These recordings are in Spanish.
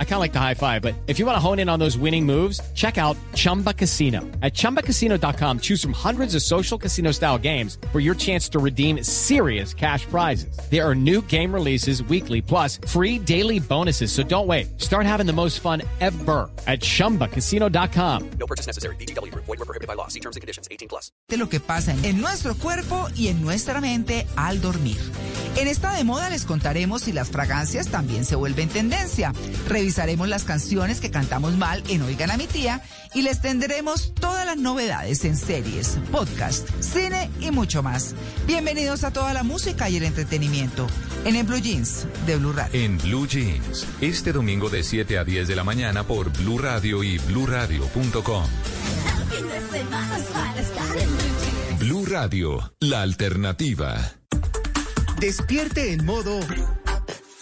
I kind of like the high five, but if you want to hone in on those winning moves, check out Chumba Casino. At ChumbaCasino.com, choose from hundreds of social casino style games for your chance to redeem serious cash prizes. There are new game releases weekly, plus free daily bonuses. So don't wait. Start having the most fun ever at ChumbaCasino.com. No purchase necessary. BGW. Void were prohibited by law. See terms and conditions. 18 plus. De lo que pasa en nuestro cuerpo y en nuestra mente al dormir. En esta de moda les contaremos si las fragancias también se vuelven tendencia. Revisaremos las canciones que cantamos mal en Oigan a mi tía y les tendremos todas las novedades en series, podcast, cine y mucho más. Bienvenidos a toda la música y el entretenimiento en el Blue Jeans de Blue Radio. En Blue Jeans, este domingo de 7 a 10 de la mañana por Blue Radio y bluradio.com. Blue Radio, la alternativa. Despierte en modo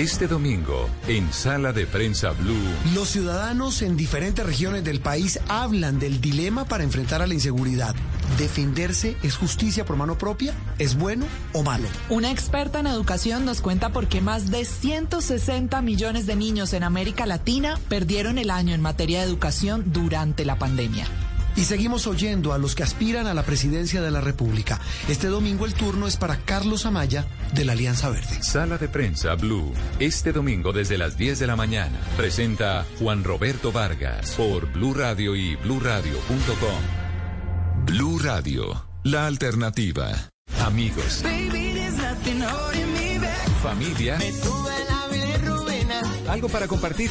Este domingo, en Sala de Prensa Blue. Los ciudadanos en diferentes regiones del país hablan del dilema para enfrentar a la inseguridad. ¿Defenderse es justicia por mano propia? ¿Es bueno o malo? Una experta en educación nos cuenta por qué más de 160 millones de niños en América Latina perdieron el año en materia de educación durante la pandemia. Y seguimos oyendo a los que aspiran a la presidencia de la República. Este domingo el turno es para Carlos Amaya de la Alianza Verde. Sala de Prensa Blue. Este domingo desde las 10 de la mañana. Presenta Juan Roberto Vargas por Blue Radio y bluradio.com. Blue Radio, la alternativa. Amigos. Familia. Algo para compartir.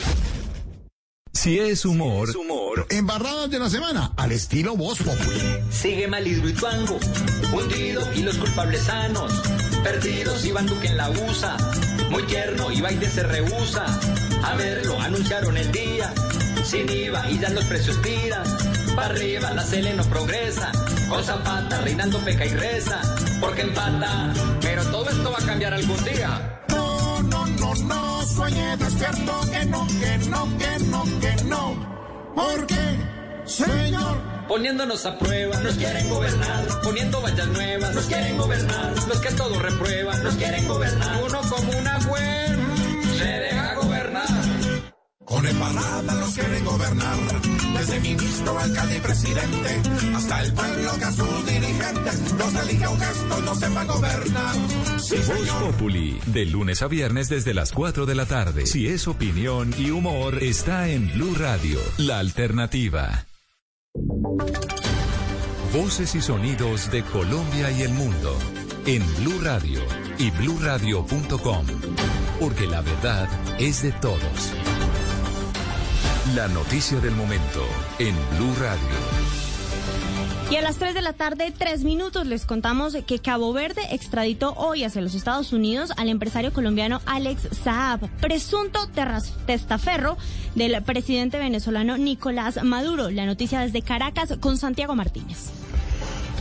Si es humor, humor. Embarradas de la semana, al estilo Voz Populi. Sigue Malidro y Tuango, hundido y los culpables sanos. Perdidos Iván Duque en la USA, muy tierno y Biden se rehúsa. A verlo, anunciaron el día, sin IVA y ya los precios tiran. Para arriba la Cele no progresa, con Zapata reinando peca y reza, porque empata. Pero todo esto va a cambiar algún día. No, no, sueñe despierto que no, que no, que no, que no. ¿Por qué, señor? Poniéndonos a prueba, nos quieren gobernar, poniendo vallas nuevas, nos quieren gobernar, los que todo reprueban, nos quieren gobernar, uno como una web. Con embarrada los quieren gobernar, desde ministro, alcalde y presidente, hasta el pueblo que a sus dirigentes los elige un gesto, no sepa gobernar. Sí, Voz. Populi, de lunes a viernes desde las 4 de la tarde. Si es opinión y humor, está en Blue Radio, la alternativa. Voces y sonidos de Colombia y el mundo en Blue Radio y bluradio.com, porque la verdad es de todos. La noticia del momento en Blue Radio. Y a las 3 de la tarde, 3 minutos, les contamos que Cabo Verde extraditó hoy hacia los Estados Unidos al empresario colombiano Alex Saab, presunto testaferro del presidente venezolano Nicolás Maduro. La noticia desde Caracas con Santiago Martínez.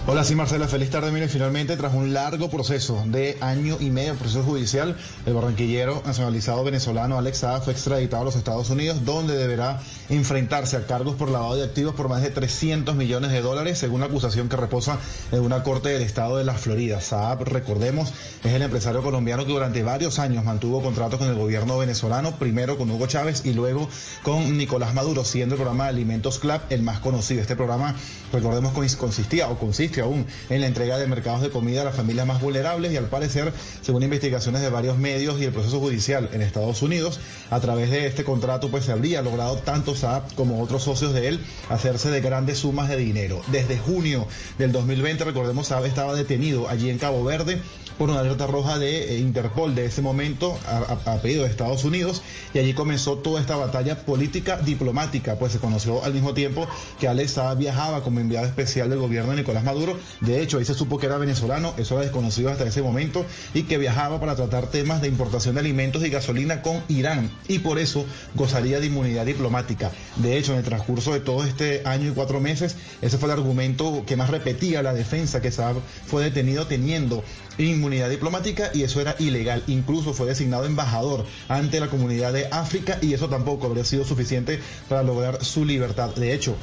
Hola, sí, Marcela, feliz tarde. Mire, finalmente, tras un largo proceso de año y medio, proceso judicial, el barranquillero nacionalizado venezolano Alex Saab fue extraditado a los Estados Unidos, donde deberá enfrentarse a cargos por lavado de activos por más de 300 millones de dólares, según la acusación que reposa en una corte del estado de la Florida. Saab, recordemos, es el empresario colombiano que durante varios años mantuvo contratos con el gobierno venezolano, primero con Hugo Chávez y luego con Nicolás Maduro, siendo el programa de Alimentos Club el más conocido. Este programa, recordemos, cons- consistía o consiste consiste aún en la entrega de mercados de comida a las familias más vulnerables y al parecer, según investigaciones de varios medios y el proceso judicial en Estados Unidos, a través de este contrato pues se habría logrado tanto Saab como otros socios de él hacerse de grandes sumas de dinero. Desde junio del 2020, recordemos, Saab estaba detenido allí en Cabo Verde por una alerta roja de eh, Interpol de ese momento a, a, pedido de Estados Unidos y allí comenzó toda esta batalla política diplomática, pues se conoció al mismo tiempo que Alex Saab viajaba como enviado especial del gobierno de Nicolás Maduro, de hecho ahí se supo que era venezolano, eso era desconocido hasta ese momento y que viajaba para tratar temas de importación de alimentos y gasolina con Irán y por eso gozaría de inmunidad diplomática. De hecho, en el transcurso de todo este año y cuatro meses, ese fue el argumento que más repetía la defensa que Saab fue detenido teniendo inmunidad diplomática y eso era ilegal. Incluso fue designado embajador ante la comunidad de África y eso tampoco habría sido suficiente para lograr su libertad. De hecho,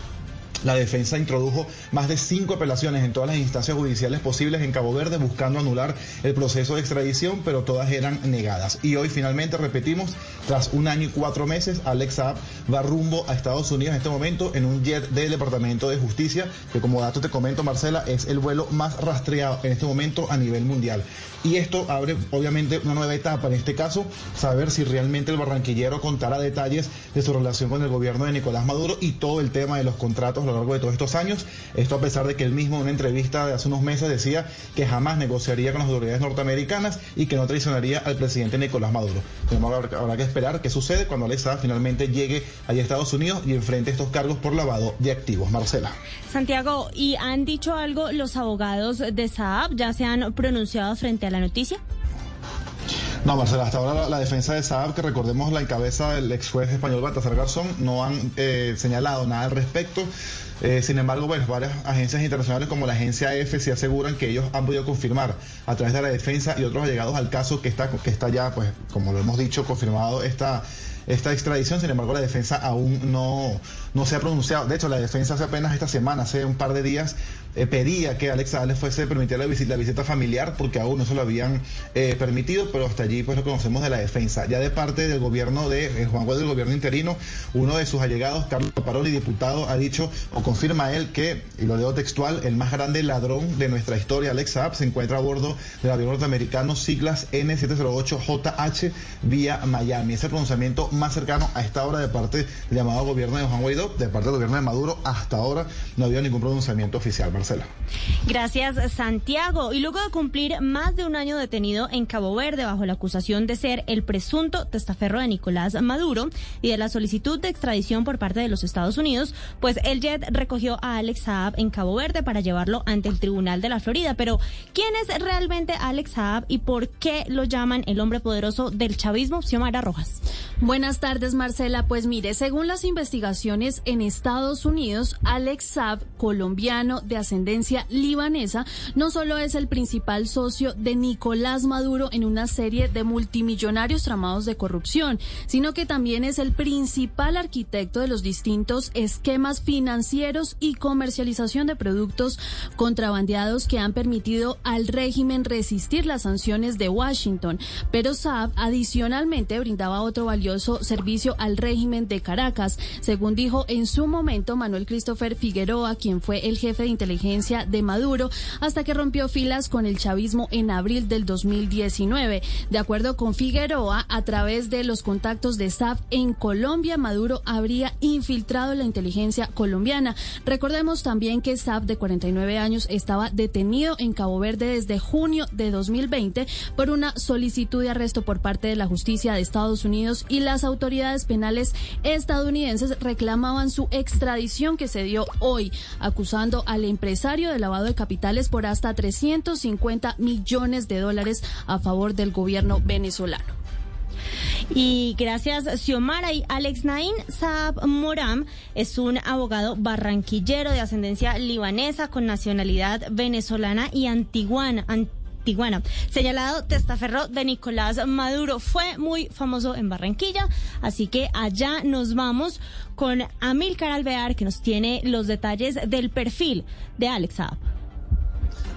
la defensa introdujo más de cinco apelaciones en todas las instancias judiciales posibles en Cabo Verde buscando anular el proceso de extradición, pero todas eran negadas. Y hoy finalmente, repetimos, tras un año y cuatro meses, Alex Saab va rumbo a Estados Unidos en este momento en un jet del Departamento de Justicia, que como dato te comento, Marcela, es el vuelo más rastreado en este momento a nivel mundial. Y esto abre obviamente una nueva etapa, en este caso, saber si realmente el barranquillero contará detalles de su relación con el gobierno de Nicolás Maduro y todo el tema de los contratos a lo largo de todos estos años. Esto a pesar de que él mismo en una entrevista de hace unos meses decía que jamás negociaría con las autoridades norteamericanas y que no traicionaría al presidente Nicolás Maduro. Habrá que esperar qué sucede cuando Alex Saab finalmente llegue a Estados Unidos y enfrente estos cargos por lavado de activos. Marcela. Santiago, ¿y han dicho algo los abogados de Saab? ¿Ya se han pronunciado frente a la noticia? No, Marcela, hasta ahora la, defensa de Saab, que recordemos la encabeza del ex juez español Baltasar Garzón, no han eh, señalado nada al respecto. Eh, sin embargo, varias agencias internacionales como la agencia EFE sí aseguran que ellos han podido confirmar a través de la defensa y otros allegados al caso que está, que está ya, pues, como lo hemos dicho, confirmado esta esta extradición. Sin embargo, la defensa aún no, no se ha pronunciado. De hecho, la defensa hace apenas esta semana, hace un par de días, eh, pedía que Alex Saab fuese permitida la visita, la visita familiar porque aún no se lo habían eh, permitido, pero hasta allí pues lo conocemos de la defensa. Ya de parte del gobierno de eh, Juan Guaidó, del gobierno interino, uno de sus allegados, Carlos Paroli, diputado, ha dicho o confirma él que, y lo leo textual, el más grande ladrón de nuestra historia, Alex Saab, se encuentra a bordo del avión norteamericano siglas N708JH vía Miami. Ese pronunciamiento más cercano a esta hora de parte del llamado gobierno de Juan Guaidó, de parte del gobierno de Maduro, hasta ahora no ha habido ningún pronunciamiento oficial. Marcela. Gracias, Santiago. Y luego de cumplir más de un año detenido en Cabo Verde bajo la acusación de ser el presunto testaferro de Nicolás Maduro y de la solicitud de extradición por parte de los Estados Unidos, pues el JET recogió a Alex Saab en Cabo Verde para llevarlo ante el Tribunal de la Florida. Pero, ¿quién es realmente Alex Saab y por qué lo llaman el hombre poderoso del chavismo? Xiomara Rojas. Buenas tardes, Marcela. Pues mire, según las investigaciones en Estados Unidos, Alex Saab, colombiano de ascendencia libanesa, no solo es el principal socio de Nicolás Maduro en una serie de multimillonarios tramados de corrupción, sino que también es el principal arquitecto de los distintos esquemas financieros y comercialización de productos contrabandeados que han permitido al régimen resistir las sanciones de Washington. Pero Saab adicionalmente brindaba otro valioso servicio al régimen de Caracas, según dijo en su momento Manuel Christopher Figueroa, quien fue el jefe de inteligencia de Maduro, hasta que rompió filas con el chavismo en abril del 2019. De acuerdo con Figueroa, a través de los contactos de SAF en Colombia, Maduro habría infiltrado la inteligencia colombiana. Recordemos también que SAF, de 49 años, estaba detenido en Cabo Verde desde junio de 2020 por una solicitud de arresto por parte de la justicia de Estados Unidos y las autoridades penales estadounidenses reclamaban su extradición que se dio hoy, acusando al empresario de lavado de capitales por hasta 350 millones de dólares a favor del gobierno venezolano. Y gracias, Xiomara. Y Alex Nain Saab Moram es un abogado barranquillero de ascendencia libanesa con nacionalidad venezolana y antiguana. Tijuana. Señalado testaferro de Nicolás Maduro. Fue muy famoso en Barranquilla, así que allá nos vamos con Amilcar Alvear, que nos tiene los detalles del perfil de Alex Saab.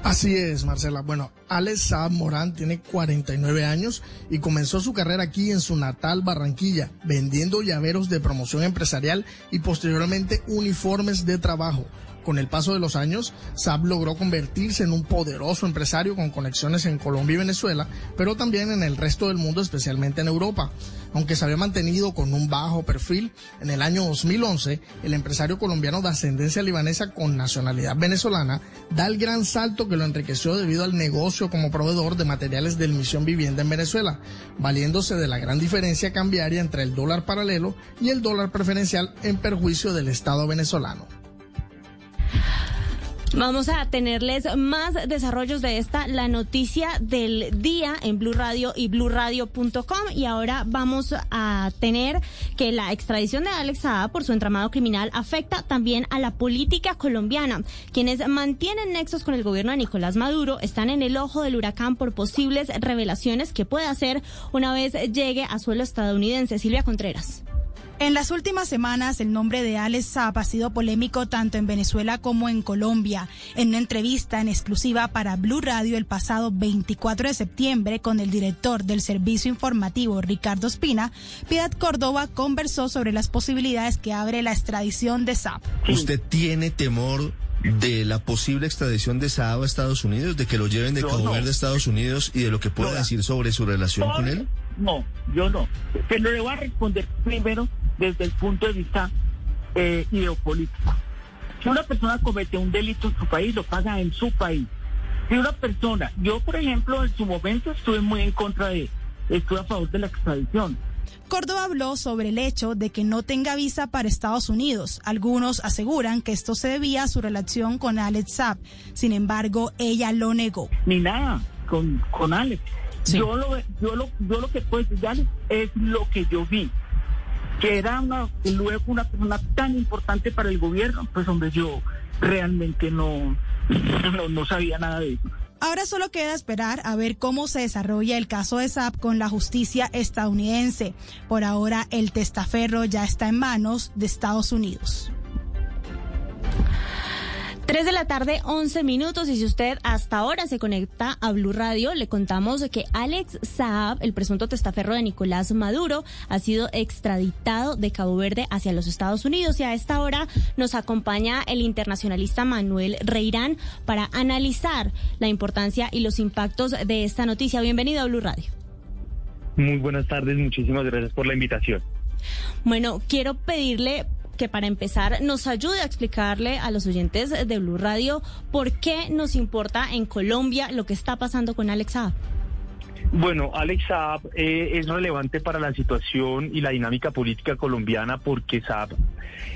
Así es, Marcela. Bueno, Alex Saab Morán tiene 49 años y comenzó su carrera aquí en su natal Barranquilla, vendiendo llaveros de promoción empresarial y posteriormente uniformes de trabajo Con el paso de los años, Saab logró convertirse en un poderoso empresario con conexiones en Colombia y Venezuela, pero también en el resto del mundo, especialmente en Europa. Aunque se había mantenido con un bajo perfil, en el año 2011, el empresario colombiano de ascendencia libanesa con nacionalidad venezolana da el gran salto que lo enriqueció debido al negocio como proveedor de materiales de Misión Vivienda en Venezuela, valiéndose de la gran diferencia cambiaria entre el dólar paralelo y el dólar preferencial en perjuicio del Estado venezolano. Vamos a tenerles más desarrollos de esta, la noticia del día en Blue Radio y BlueRadio.com. Y ahora vamos a tener que la extradición de Alex Saab por su entramado criminal afecta también a la política colombiana. Quienes mantienen nexos con el gobierno de Nicolás Maduro están en el ojo del huracán por posibles revelaciones que puede hacer una vez llegue a suelo estadounidense. Silvia Contreras. En las últimas semanas, el nombre de Alex Saab ha sido polémico tanto en Venezuela como en Colombia. En una entrevista en exclusiva para Blue Radio el pasado 24 de septiembre con el director del servicio informativo Ricardo Espina, Piedad Córdoba conversó sobre las posibilidades que abre la extradición de Saab. ¿Usted tiene temor de la posible extradición de Saab a Estados Unidos, de que lo lleven de Cabo Verde a Estados Unidos y de lo que pueda decir sobre su relación con él? No, yo no. Pero le voy a responder primero desde el punto de vista eh, ideopolítico. Si una persona comete un delito en su país, lo paga en su país. Si una persona, yo por ejemplo en su momento estuve muy en contra de, estuve a favor de la extradición. Córdoba habló sobre el hecho de que no tenga visa para Estados Unidos. Algunos aseguran que esto se debía a su relación con Alex Saab. Sin embargo, ella lo negó. Ni nada con, con Alex. Yo, lo, yo, lo, yo lo que puedo decir es lo que yo vi que era luego una persona tan importante para el gobierno, pues hombre, yo realmente no, no, no sabía nada de eso. Ahora solo queda esperar a ver cómo se desarrolla el caso de SAP con la justicia estadounidense. Por ahora, el testaferro ya está en manos de Estados Unidos. 3 de la tarde, 11 minutos. Y si usted hasta ahora se conecta a Blue Radio, le contamos que Alex Saab, el presunto testaferro de Nicolás Maduro, ha sido extraditado de Cabo Verde hacia los Estados Unidos. Y a esta hora nos acompaña el internacionalista Manuel Reirán para analizar la importancia y los impactos de esta noticia. Bienvenido a Blue Radio. Muy buenas tardes, muchísimas gracias por la invitación. Bueno, quiero pedirle que para empezar nos ayude a explicarle a los oyentes de Blue Radio por qué nos importa en Colombia lo que está pasando con Alex Saab. Bueno, Alex Saab eh, es relevante para la situación y la dinámica política colombiana porque Saab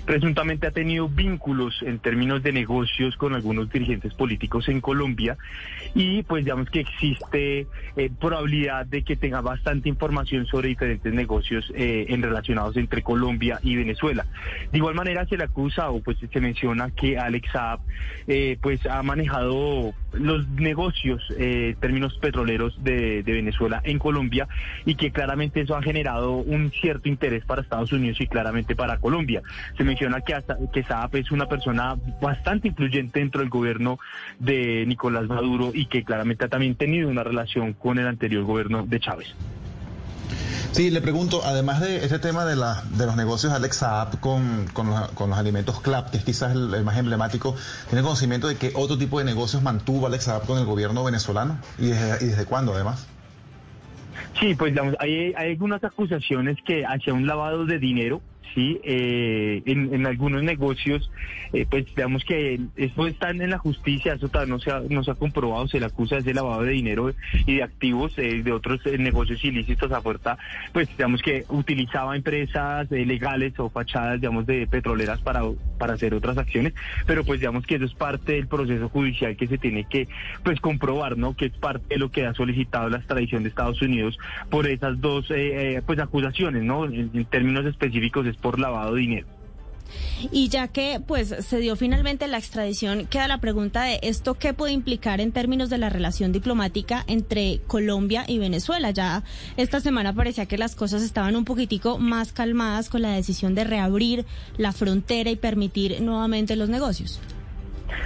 presuntamente ha tenido vínculos en términos de negocios con algunos dirigentes políticos en Colombia y pues digamos que existe eh, probabilidad de que tenga bastante información sobre diferentes negocios eh, en relacionados entre Colombia y Venezuela. De igual manera se le acusa o pues se menciona que Alex Saab pues ha manejado los negocios en términos petroleros de, de Venezuela en Colombia y que claramente eso ha generado un cierto interés para Estados Unidos y claramente para Colombia. Se menciona que, hasta, que Saab es una persona bastante influyente dentro del gobierno de Nicolás Maduro y que claramente ha también tenido una relación con el anterior gobierno de Chávez. Sí, le pregunto, además de ese tema de, la, de los negocios Alex Saab con, con, los, con los alimentos CLAP, que es quizás el, más emblemático, ¿tiene conocimiento de qué otro tipo de negocios mantuvo Alex Saab con el gobierno venezolano? ¿Y desde, y desde cuándo además? Sí, pues digamos, hay, hay algunas acusaciones que hacia un lavado de dinero sí eh, en, algunos negocios eh, pues digamos que eso está en la justicia eso no se ha, no se ha comprobado se le acusa de lavado de dinero y de activos eh, de otros negocios ilícitos a puerta pues digamos que utilizaba empresas legales o fachadas digamos de petroleras para para hacer otras acciones pero pues digamos que eso es parte del proceso judicial que se tiene que pues comprobar no que es parte de lo que ha solicitado la extradición de Estados Unidos por esas dos pues acusaciones no en términos específicos por lavado de dinero. Y ya que pues se dio finalmente la extradición, queda la pregunta de esto qué puede implicar en términos de la relación diplomática entre Colombia y Venezuela. Ya esta semana parecía que las cosas estaban un poquitico más calmadas con la decisión de reabrir la frontera y permitir nuevamente los negocios.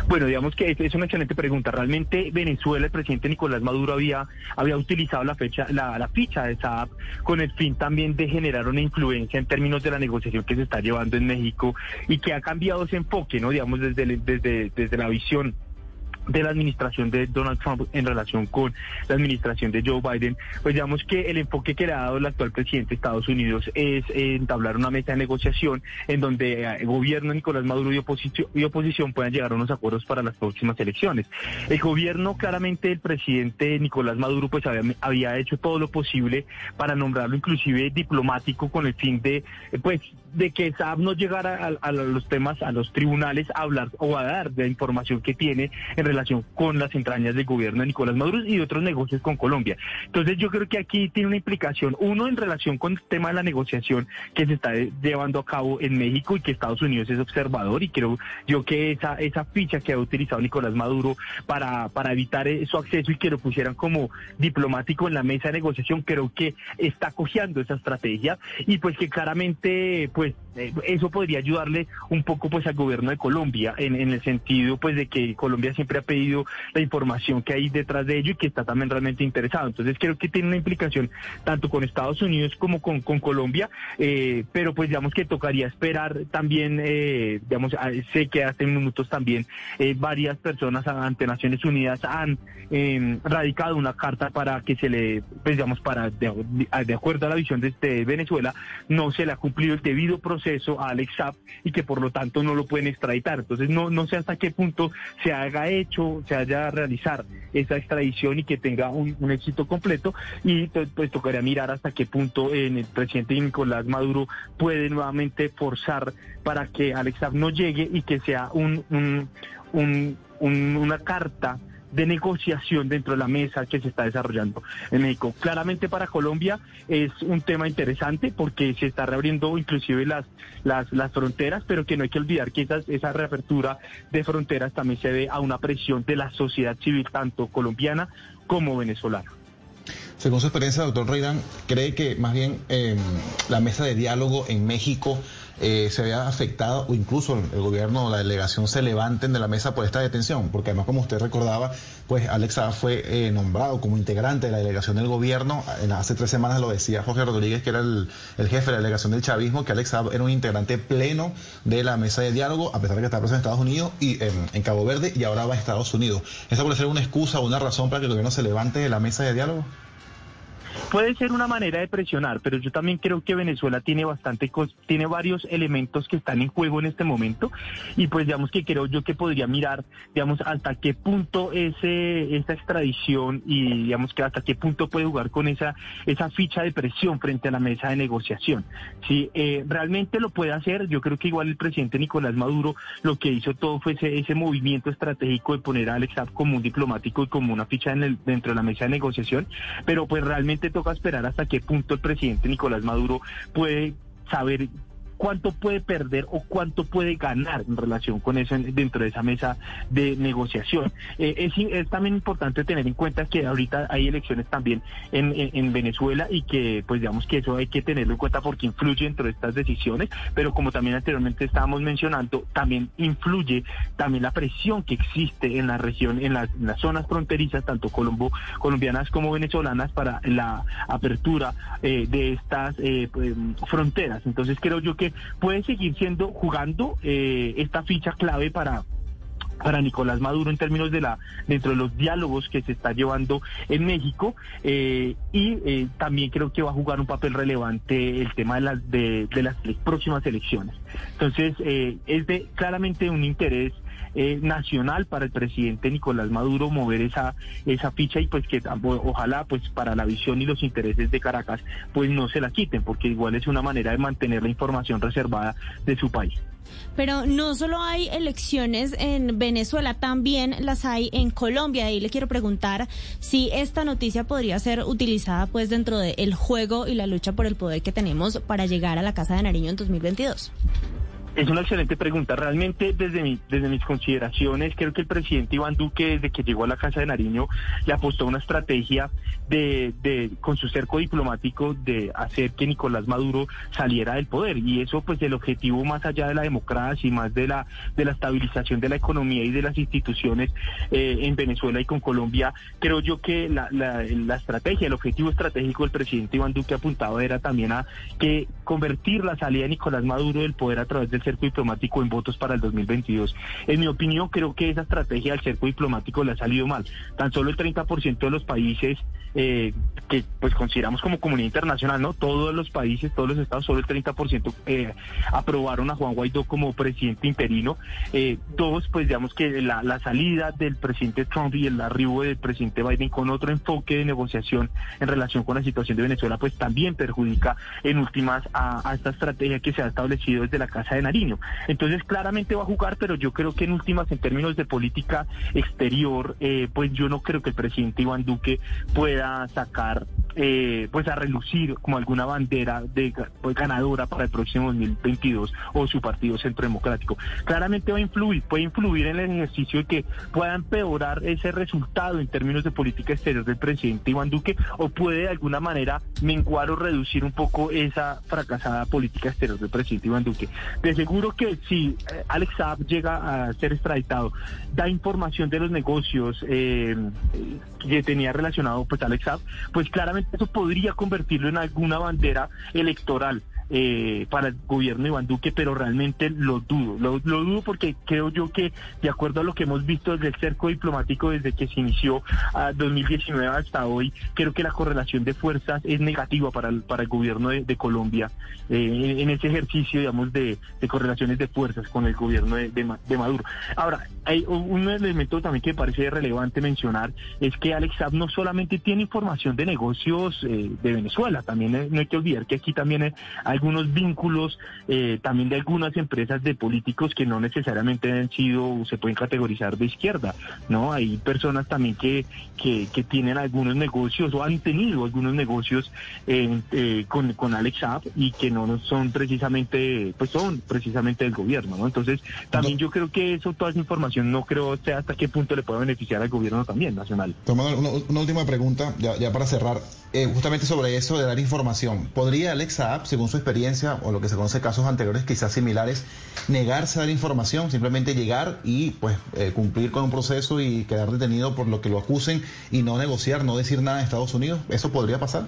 Bueno, digamos que es una excelente pregunta. Realmente Venezuela, el presidente Nicolás Maduro había, había utilizado la fecha, la, la ficha de esa con el fin también de generar una influencia en términos de la negociación que se está llevando en México y que ha cambiado ese enfoque, ¿no? Digamos, desde, desde, desde la visión de la administración de Donald Trump en relación con la administración de Joe Biden, pues digamos que el enfoque que le ha dado el actual presidente de Estados Unidos es entablar una mesa de negociación en donde el gobierno Nicolás Maduro y oposición, y oposición puedan llegar a unos acuerdos para las próximas elecciones. El gobierno, claramente, el presidente Nicolás Maduro, pues había, había hecho todo lo posible para nombrarlo inclusive diplomático con el fin de, pues, de que Saab no llegara a, los temas, a los tribunales a hablar o a dar de la información que tiene en relación con las entrañas del gobierno de Nicolás Maduro y otros negocios con Colombia. Entonces yo creo que aquí tiene una implicación, uno en relación con el tema de la negociación que se está llevando a cabo en México y que Estados Unidos es observador y creo yo que esa, esa ficha que ha utilizado Nicolás Maduro para, evitar su acceso y que lo pusieran como diplomático en la mesa de negociación, creo que está cojeando esa estrategia y pues que claramente pues eh, eso podría ayudarle un poco pues al gobierno de Colombia en, el sentido pues de que Colombia siempre ha pedido la información que hay detrás de ello y que está también realmente interesado. Entonces creo que tiene una implicación tanto con Estados Unidos como con, Colombia, eh, pero pues digamos que tocaría esperar también, eh, digamos, sé que hace minutos también varias personas ante Naciones Unidas han em, radicado una carta para que se le, pues digamos, para, de, acuerdo a la visión de, de Venezuela, no se le ha cumplido el debido proceso a Alex Saab y que por lo tanto no lo pueden extraditar. Entonces no, no sé hasta qué punto se haga hecho, se haya realizar esa extradición y que tenga un, éxito completo y pues tocaría mirar hasta qué punto en el presidente Nicolás Maduro puede nuevamente forzar para que Alex Saab no llegue y que sea un, un, una carta de negociación dentro de la mesa que se está desarrollando en México. Claramente para Colombia es un tema interesante porque se está reabriendo inclusive las, las, fronteras, pero que no hay que olvidar que esa, esa reapertura de fronteras también se debe a una presión de la sociedad civil, tanto colombiana como venezolana. Según su experiencia, doctor Reidán, ¿cree que más bien em, la mesa de diálogo en México eh, se vea afectada o incluso el gobierno o la delegación se levanten de la mesa por esta detención, porque además como usted recordaba, pues Alexa fue eh, nombrado como integrante de la delegación del gobierno, hace tres semanas lo decía Jorge Rodríguez, que era el, jefe de la delegación del chavismo, que Alexa era un integrante pleno de la mesa de diálogo, a pesar de que está preso en Estados Unidos y en, Cabo Verde y ahora va a Estados Unidos. ¿Esa puede ser una excusa o una razón para que el gobierno se levante de la mesa de diálogo? Puede ser una manera de presionar, pero yo también creo que Venezuela tiene bastante, tiene varios elementos que están en juego en este momento y pues digamos que creo yo que podría mirar, digamos, hasta qué punto ese, esa extradición y digamos que hasta qué punto puede jugar con esa, esa ficha de presión frente a la mesa de negociación. Si eh, realmente lo puede hacer, yo creo que igual el presidente Nicolás Maduro lo que hizo todo fue ese, ese movimiento estratégico de poner a Alex como un diplomático y como una ficha en el, dentro de la mesa de negociación, pero pues realmente toca esperar hasta qué punto el presidente Nicolás Maduro puede saber cuánto puede perder o cuánto puede ganar en relación con eso dentro de esa mesa de negociación. Eh, es, es, también importante tener en cuenta que ahorita hay elecciones también en, en, Venezuela y que pues digamos que eso hay que tenerlo en cuenta porque influye dentro de estas decisiones, pero como también anteriormente estábamos mencionando, también influye también la presión que existe en la región, en, las zonas fronterizas, tanto colombo, colombianas como venezolanas, para la apertura eh, de estas eh, pues, fronteras. Entonces creo yo puede seguir siendo jugando eh, esta ficha clave para para Nicolás Maduro en términos de la dentro de los diálogos que se está llevando en México eh, y eh, también creo que va a jugar un papel relevante el tema de las de, las próximas elecciones. Entonces es de claramente un interés nacional para el presidente Nicolás Maduro mover esa esa ficha y pues que ojalá pues para la visión y los intereses de Caracas pues no se la quiten porque igual es una manera de mantener la información reservada de su país. Pero no solo hay elecciones en Venezuela, también las hay en Colombia. Y le quiero preguntar si esta noticia podría ser utilizada pues dentro del juego y la lucha por el poder que tenemos para llegar a la Casa de Nariño en 2022. Es una excelente pregunta. Realmente, desde, desde mis consideraciones, creo que el presidente Iván Duque, desde que llegó a la Casa de Nariño, le apostó una estrategia de, de, con su cerco diplomático, de hacer que Nicolás Maduro saliera del poder. Y eso, pues, el objetivo más allá de la democracia y más de la, de la estabilización de la economía y de las instituciones eh, en Venezuela y con Colombia, creo yo que la, la, la estrategia, el objetivo estratégico del presidente Iván Duque apuntado era también a que convertir la salida de Nicolás Maduro del poder a través del cerco diplomático en votos para el 2022. En mi opinión, creo que esa estrategia del cerco diplomático le ha salido mal. Tan solo el 30% de los países eh, que pues consideramos como comunidad internacional, ¿no? Todos los países, todos los estados, solo el 30% eh, aprobaron a Juan Guaidó como presidente interino. Eh, todos, pues digamos que la, salida del presidente Trump y el arribo del presidente Biden con otro enfoque de negociación en relación con la situación de Venezuela, pues también perjudica en últimas a, esta estrategia que se ha establecido desde la Casa de Entonces, claramente va a jugar, pero yo creo que en últimas, en términos de política exterior, eh, pues yo no creo que el presidente Iván Duque pueda sacar, eh, pues a relucir como alguna bandera de pues, ganadora para el próximo 2022 o su partido Centro Democrático. Claramente va a influir, puede influir en el ejercicio de que pueda empeorar ese resultado en términos de política exterior del presidente Iván Duque o puede de alguna manera menguar o reducir un poco esa fracasada política exterior del presidente Iván Duque. De seguro que si eh, Alex Saab llega a ser extraditado, da información de los negocios eh, que tenía relacionado pues Alex Saab, pues claramente eso podría convertirlo en alguna bandera electoral. Eh, para el gobierno de Iván Duque, pero realmente lo dudo. Lo, dudo porque creo yo que, de acuerdo a lo que hemos visto desde el cerco diplomático, desde que se inició a 2019 hasta hoy, creo que la correlación de fuerzas es negativa para el, para el gobierno de, Colombia eh, en, ese ejercicio, digamos, de, correlaciones de fuerzas con el gobierno de, de, Maduro. Ahora, hay un elemento también que parece relevante mencionar, es que Alex Saab no solamente tiene información de negocios eh, de Venezuela, también no hay que olvidar que aquí también hay algunos vínculos eh, también de algunas empresas de políticos que no necesariamente han sido, se pueden categorizar de izquierda, ¿no? Hay personas también que, que, que tienen algunos negocios o han tenido algunos negocios eh, eh, con, con Alex Saab y que no son precisamente, pues son precisamente del gobierno, ¿no? Entonces, también yo creo que eso, toda esa información, no creo sé hasta qué punto le puede beneficiar al gobierno también nacional. Tomando una, una última pregunta, ya, ya para cerrar, justamente sobre eso de dar información. ¿Podría Alex Saab, según su experiencia o lo que se conoce casos anteriores quizás similares, negarse a dar información, simplemente llegar y pues eh, cumplir con un proceso y quedar detenido por lo que lo acusen y no negociar, no decir nada en Estados Unidos? ¿Eso podría pasar?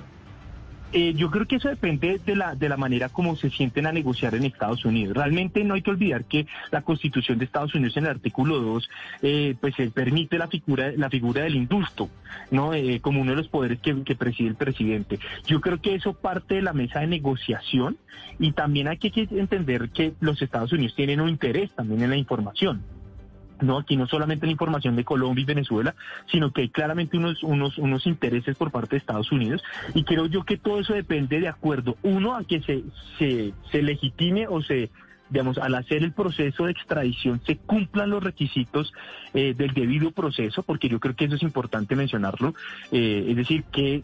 Eh, yo creo que eso depende de la, de la manera como se sienten a negociar en Estados Unidos. Realmente no hay que olvidar que la Constitución de Estados Unidos en el artículo 2 eh, pues eh, permite la figura, la figura del indulto, ¿no? Eh, como uno de los poderes que, preside el presidente. Yo creo que eso parte de la mesa de negociación y también hay que entender que los Estados Unidos tienen un interés también en la información. No, aquí no solamente la información de Colombia y Venezuela, sino que hay claramente unos, unos, unos intereses por parte de Estados Unidos. Y creo yo que todo eso depende de acuerdo, uno, a que se, se, se legitime o se digamos, al hacer el proceso de extradición se cumplan los requisitos eh, del debido proceso, porque yo creo que eso es importante mencionarlo, eh, es decir, que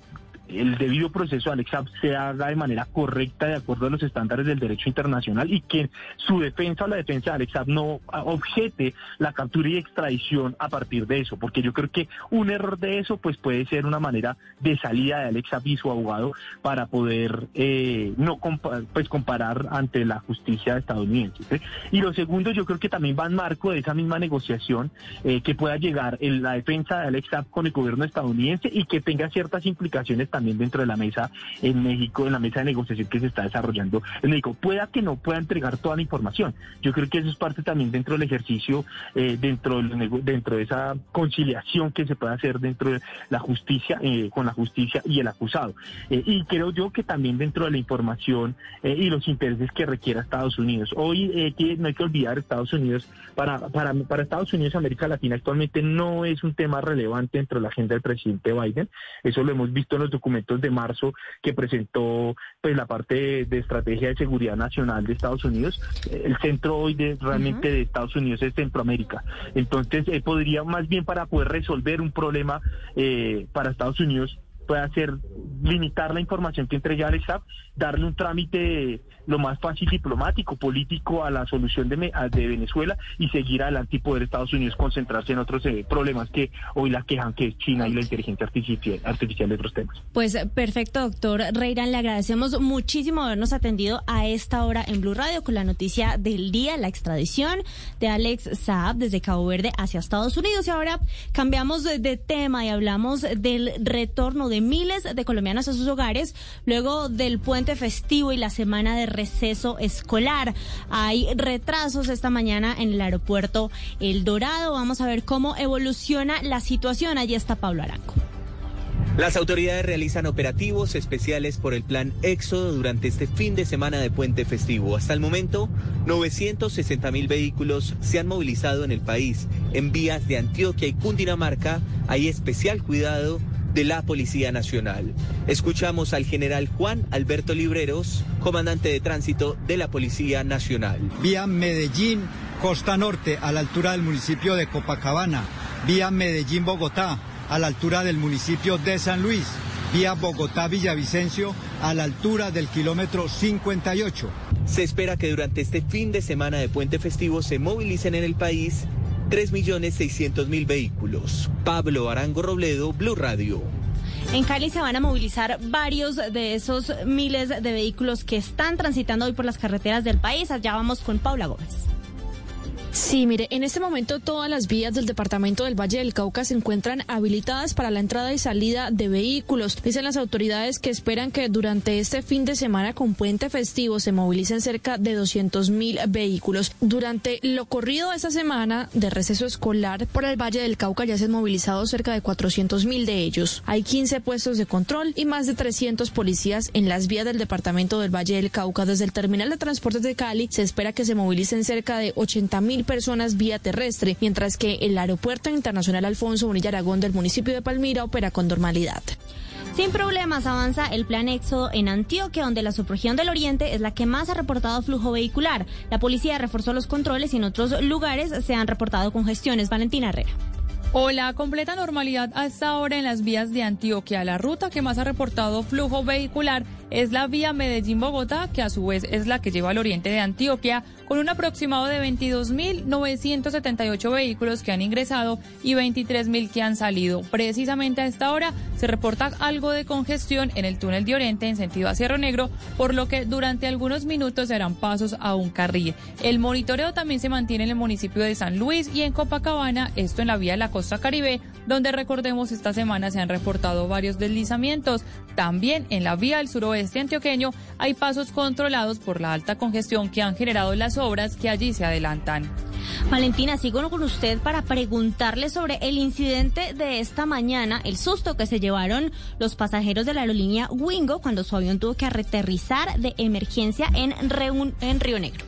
el debido proceso de Alex Saab se haga de manera correcta de acuerdo a los estándares del derecho internacional y que su defensa o la defensa de Alex Saab no objete la captura y extradición a partir de eso, porque yo creo que un error de eso pues puede ser una manera de salida de Saab y su abogado para poder eh, no compa pues comparar ante la justicia estadounidense. Y lo segundo yo creo que también va en marco de esa misma negociación eh, que pueda llegar en la defensa de Alex Saab con el gobierno estadounidense y que tenga ciertas implicaciones también dentro de la mesa en México, en la mesa de negociación que se está desarrollando en México. Pueda que no pueda entregar toda la información. Yo creo que eso es parte también dentro del ejercicio, eh, dentro, de, dentro de esa conciliación que se puede hacer dentro de la justicia, eh, con la justicia y el acusado. Eh, y creo yo que también dentro de la información eh, y los intereses que requiera Estados Unidos. Hoy que no hay que olvidar Estados Unidos, para, para, para Estados Unidos, América Latina actualmente no es un tema relevante dentro de la agenda del presidente Biden. Eso lo hemos visto en los documentos documentos de marzo que presentó pues la parte de, de, estrategia de seguridad nacional de Estados Unidos. El centro hoy de realmente uh -huh. de Estados Unidos es Centroamérica. Entonces eh, podría más bien para poder resolver un problema eh, para Estados Unidos pueda ser limitar la información que entrega Alex Saab, darle un trámite lo más fácil diplomático, político a la solución de, Venezuela y seguir adelante y poder Estados Unidos concentrarse en otros eh, problemas que hoy la quejan, que es China y la inteligencia artificial, artificial de otros temas. Pues perfecto, doctor Reirán, le agradecemos muchísimo habernos atendido a esta hora en Blue Radio con la noticia del día, la extradición de Alex Saab desde Cabo Verde hacia Estados Unidos. Y ahora cambiamos de tema y hablamos del retorno de miles de colombianos a sus hogares luego del puente festivo y la semana de receso escolar. Hay retrasos esta mañana en el aeropuerto El Dorado. Vamos a ver cómo evoluciona la situación. Allí está Pablo Aranco. Las autoridades realizan operativos especiales por el plan Éxodo durante este fin de semana de puente festivo. Hasta el momento, 960 mil vehículos se han movilizado en el país. En vías de Antioquia y Cundinamarca hay especial cuidado de la Policía Nacional. Escuchamos al general Juan Alberto Libreros, comandante de tránsito de la Policía Nacional. Vía Medellín, Costa Norte, a la altura del municipio de Copacabana. Vía Medellín-Bogotá, a la altura del municipio de San Luis. Vía Bogotá-Villavicencio, a la altura del kilómetro 58. Se espera que durante este fin de semana de puente festivo se movilicen en el país 3.600.000 vehículos. Pablo Arango Robledo, Blue Radio. En Cali se van a movilizar varios de esos miles de vehículos que están transitando hoy por las carreteras del país. Allá vamos con Paula Gómez. Sí, mire, en este momento todas las vías del departamento del Valle del Cauca se encuentran habilitadas para la entrada y salida de vehículos. Dicen las autoridades que esperan que durante este fin de semana con puente festivo se movilicen cerca de 200 mil vehículos. Durante lo corrido esta semana de receso escolar por el Valle del Cauca ya se han movilizado cerca de 400 mil de ellos. Hay 15 puestos de control y más de 300 policías en las vías del departamento del Valle del Cauca. Desde el terminal de transportes de Cali se espera que se movilicen cerca de 80 mil personas vía terrestre, mientras que el Aeropuerto Internacional Alfonso Bonilla Aragón del municipio de Palmira opera con normalidad. Sin problemas avanza el plan Éxodo en Antioquia, donde la subregión del Oriente es la que más ha reportado flujo vehicular. La policía reforzó los controles y en otros lugares se han reportado congestiones. Valentina Herrera. Hola, completa normalidad hasta ahora en las vías de Antioquia. La ruta que más ha reportado flujo vehicular es la vía Medellín-Bogotá, que a su vez es la que lleva al oriente de Antioquia, con un aproximado de 22.978 vehículos que han ingresado y 23.000 que han salido. Precisamente a esta hora se reporta algo de congestión en el túnel de Oriente en sentido hacia Cerro Negro, por lo que durante algunos minutos se harán pasos a un carril. El monitoreo también se mantiene en el municipio de San Luis y en Copacabana, esto en la vía de la costa caribe, donde recordemos esta semana se han reportado varios deslizamientos. También en la vía del suroeste antioqueño hay pasos controlados por la alta congestión que han generado las obras que allí se adelantan. Valentina, sigo con usted para preguntarle sobre el incidente de esta mañana, el susto que se llevaron los pasajeros de la aerolínea Wingo cuando su avión tuvo que aterrizar de emergencia en, en Río Negro.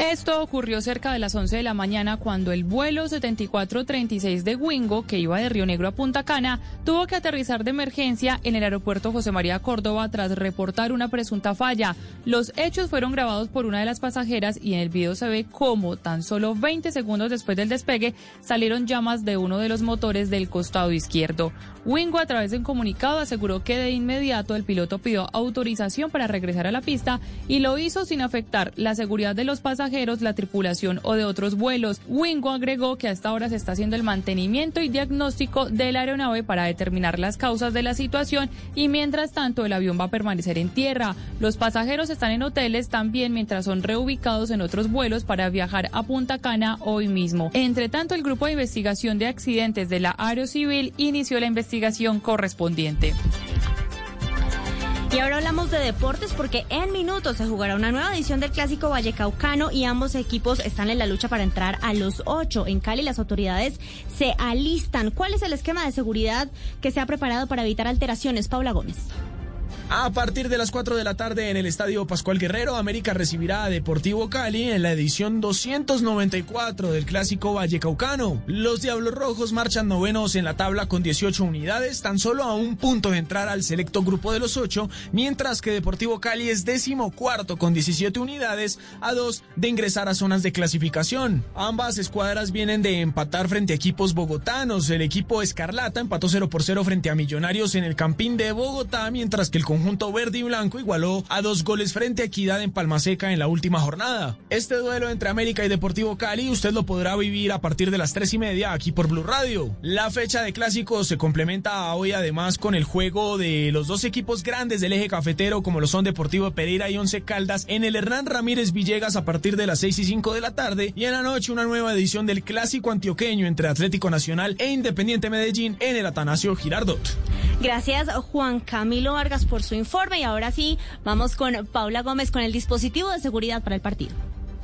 Esto ocurrió cerca de las 11 de la mañana cuando el vuelo 7436 de Wingo, que iba de Río Negro a Punta Cana, tuvo que aterrizar de emergencia en el aeropuerto José María Córdoba tras reportar una presunta falla. Los hechos fueron grabados por una de las pasajeras y en el video se ve cómo tan solo 20 segundos después del despegue salieron llamas de uno de los motores del costado izquierdo. Wingo a través de un comunicado aseguró que de inmediato el piloto pidió autorización para regresar a la pista y lo hizo sin afectar la seguridad de los pasajeros la tripulación o de otros vuelos. Wingo agregó que hasta ahora se está haciendo el mantenimiento y diagnóstico de la aeronave para determinar las causas de la situación y mientras tanto el avión va a permanecer en tierra. Los pasajeros están en hoteles también mientras son reubicados en otros vuelos para viajar a Punta Cana hoy mismo. Entre tanto, el grupo de investigación de accidentes de la Aerocivil inició la investigación correspondiente. Y ahora hablamos de deportes porque en minutos se jugará una nueva edición del Clásico Vallecaucano y ambos equipos están en la lucha para entrar a los ocho. En Cali las autoridades se alistan. ¿Cuál es el esquema de seguridad que se ha preparado para evitar alteraciones? Paula Gómez. A partir de las 4 de la tarde en el Estadio Pascual Guerrero, América recibirá a Deportivo Cali en la edición 294 del Clásico Vallecaucano. Los Diablos Rojos marchan novenos en la tabla con 18 unidades, tan solo a un punto de entrar al selecto grupo de los 8, mientras que Deportivo Cali es décimo cuarto con 17 unidades, a dos de ingresar a zonas de clasificación. Ambas escuadras vienen de empatar frente a equipos bogotanos. El equipo Escarlata empató 0 por 0 frente a Millonarios en el Campín de Bogotá, mientras que el conjunto verde y blanco igualó a dos goles frente a Equidad en Palmaseca en la última jornada. Este duelo entre América y Deportivo Cali usted lo podrá vivir a partir de las tres y media aquí por Blue Radio. La fecha de clásicos se complementa hoy además con el juego de los dos equipos grandes del eje cafetero como lo son Deportivo Pereira y Once Caldas en el Hernán Ramírez Villegas a partir de las 6 y 5 de la tarde y en la noche una nueva edición del clásico antioqueño entre Atlético Nacional e Independiente Medellín en el Atanasio Girardot. Gracias Juan Camilo Vargas por su informe y ahora sí vamos con Paula Gómez con el dispositivo de seguridad para el partido.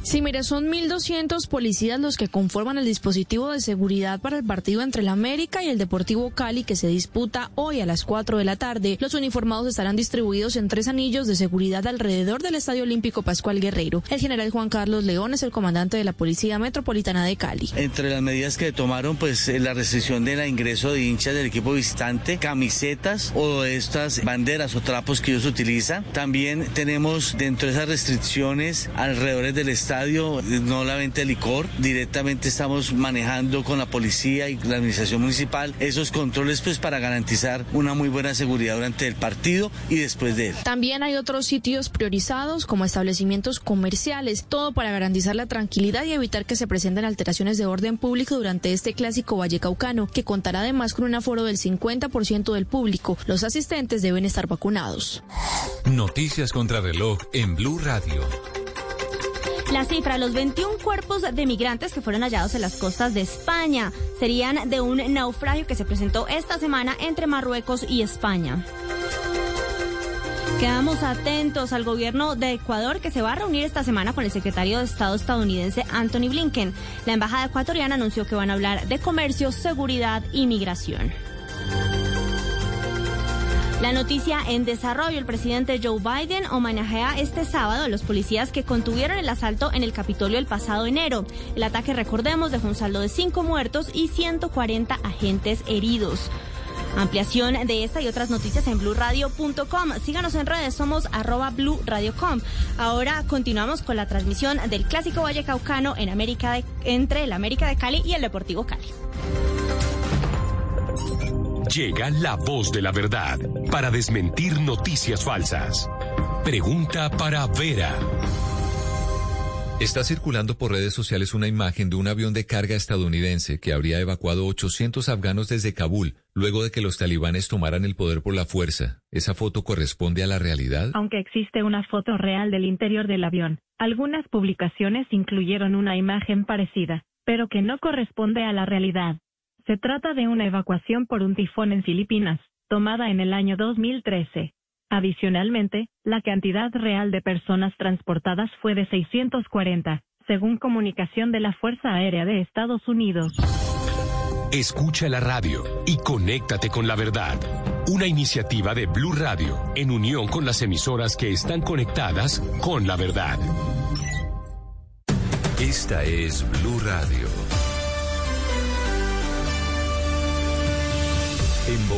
Sí, mire, son 1.200 policías los que conforman el dispositivo de seguridad para el partido entre el América y el Deportivo Cali que se disputa hoy a las 4 de la tarde. Los uniformados estarán distribuidos en tres anillos de seguridad alrededor del Estadio Olímpico Pascual Guerrero. El general Juan Carlos León es el comandante de la Policía Metropolitana de Cali. Entre las medidas que tomaron, pues la restricción del ingreso de hinchas del equipo visitante, camisetas o estas banderas o trapos que ellos utilizan. También tenemos dentro de esas restricciones alrededor del estadio no la venta de licor, directamente estamos manejando con la policía y la administración municipal esos controles pues para garantizar una muy buena seguridad durante el partido y después de él. También hay otros sitios priorizados como establecimientos comerciales, todo para garantizar la tranquilidad y evitar que se presenten alteraciones de orden público durante este clásico vallecaucano, que contará además con un aforo del 50% del público. Los asistentes deben estar vacunados. Noticias contra reloj en Blue Radio. La cifra, los 21 cuerpos de migrantes que fueron hallados en las costas de España serían de un naufragio que se presentó esta semana entre Marruecos y España. Quedamos atentos al gobierno de Ecuador que se va a reunir esta semana con el secretario de Estado estadounidense Anthony Blinken. La embajada ecuatoriana anunció que van a hablar de comercio, seguridad y migración. La noticia en desarrollo, el presidente Joe Biden homenajea este sábado a los policías que contuvieron el asalto en el Capitolio el pasado enero. El ataque, recordemos, dejó un saldo de cinco muertos y 140 agentes heridos. Ampliación de esta y otras noticias en blurradio.com. Síganos en redes, somos arroba blurradiocom. Ahora continuamos con la transmisión del Clásico Valle Caucano en América entre el América de Cali y el Deportivo Cali. Llega la voz de la verdad para desmentir noticias falsas. Pregunta para Vera. Está circulando por redes sociales una imagen de un avión de carga estadounidense que habría evacuado 800 afganos desde Kabul luego de que los talibanes tomaran el poder por la fuerza. ¿Esa foto corresponde a la realidad? Aunque existe una foto real del interior del avión, algunas publicaciones incluyeron una imagen parecida, pero que no corresponde a la realidad. Se trata de una evacuación por un tifón en Filipinas, tomada en el año 2013. Adicionalmente, la cantidad real de personas transportadas fue de 640, según comunicación de la Fuerza Aérea de Estados Unidos. Escucha la radio y conéctate con la verdad. Una iniciativa de Blue Radio en unión con las emisoras que están conectadas con la verdad. Esta es Blue Radio.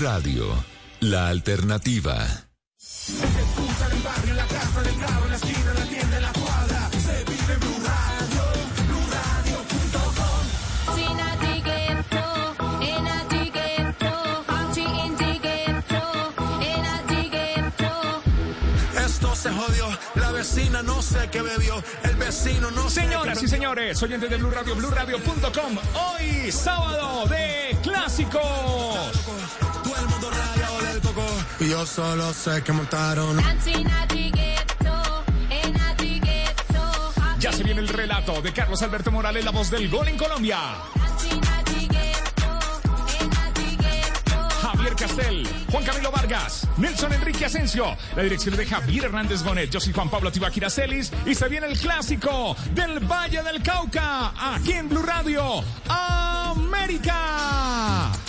Radio, la alternativa. Esto se jodió, la vecina no sé qué bebió, el vecino no sé Señoras y señores, oyentes de Blue Radio, BlueRadio.com. Hoy, sábado de clásicos. Y yo solo sé que montaron. Ya se viene el relato de Carlos Alberto Morales, la voz del gol en Colombia. Javier Castel, Juan Camilo Vargas, Nelson Enrique Asensio, la dirección de Javier Hernández Bonet, yo soy Juan Pablo Tibaquira Celis y se viene el clásico del Valle del Cauca, aquí en Blue Radio, América. América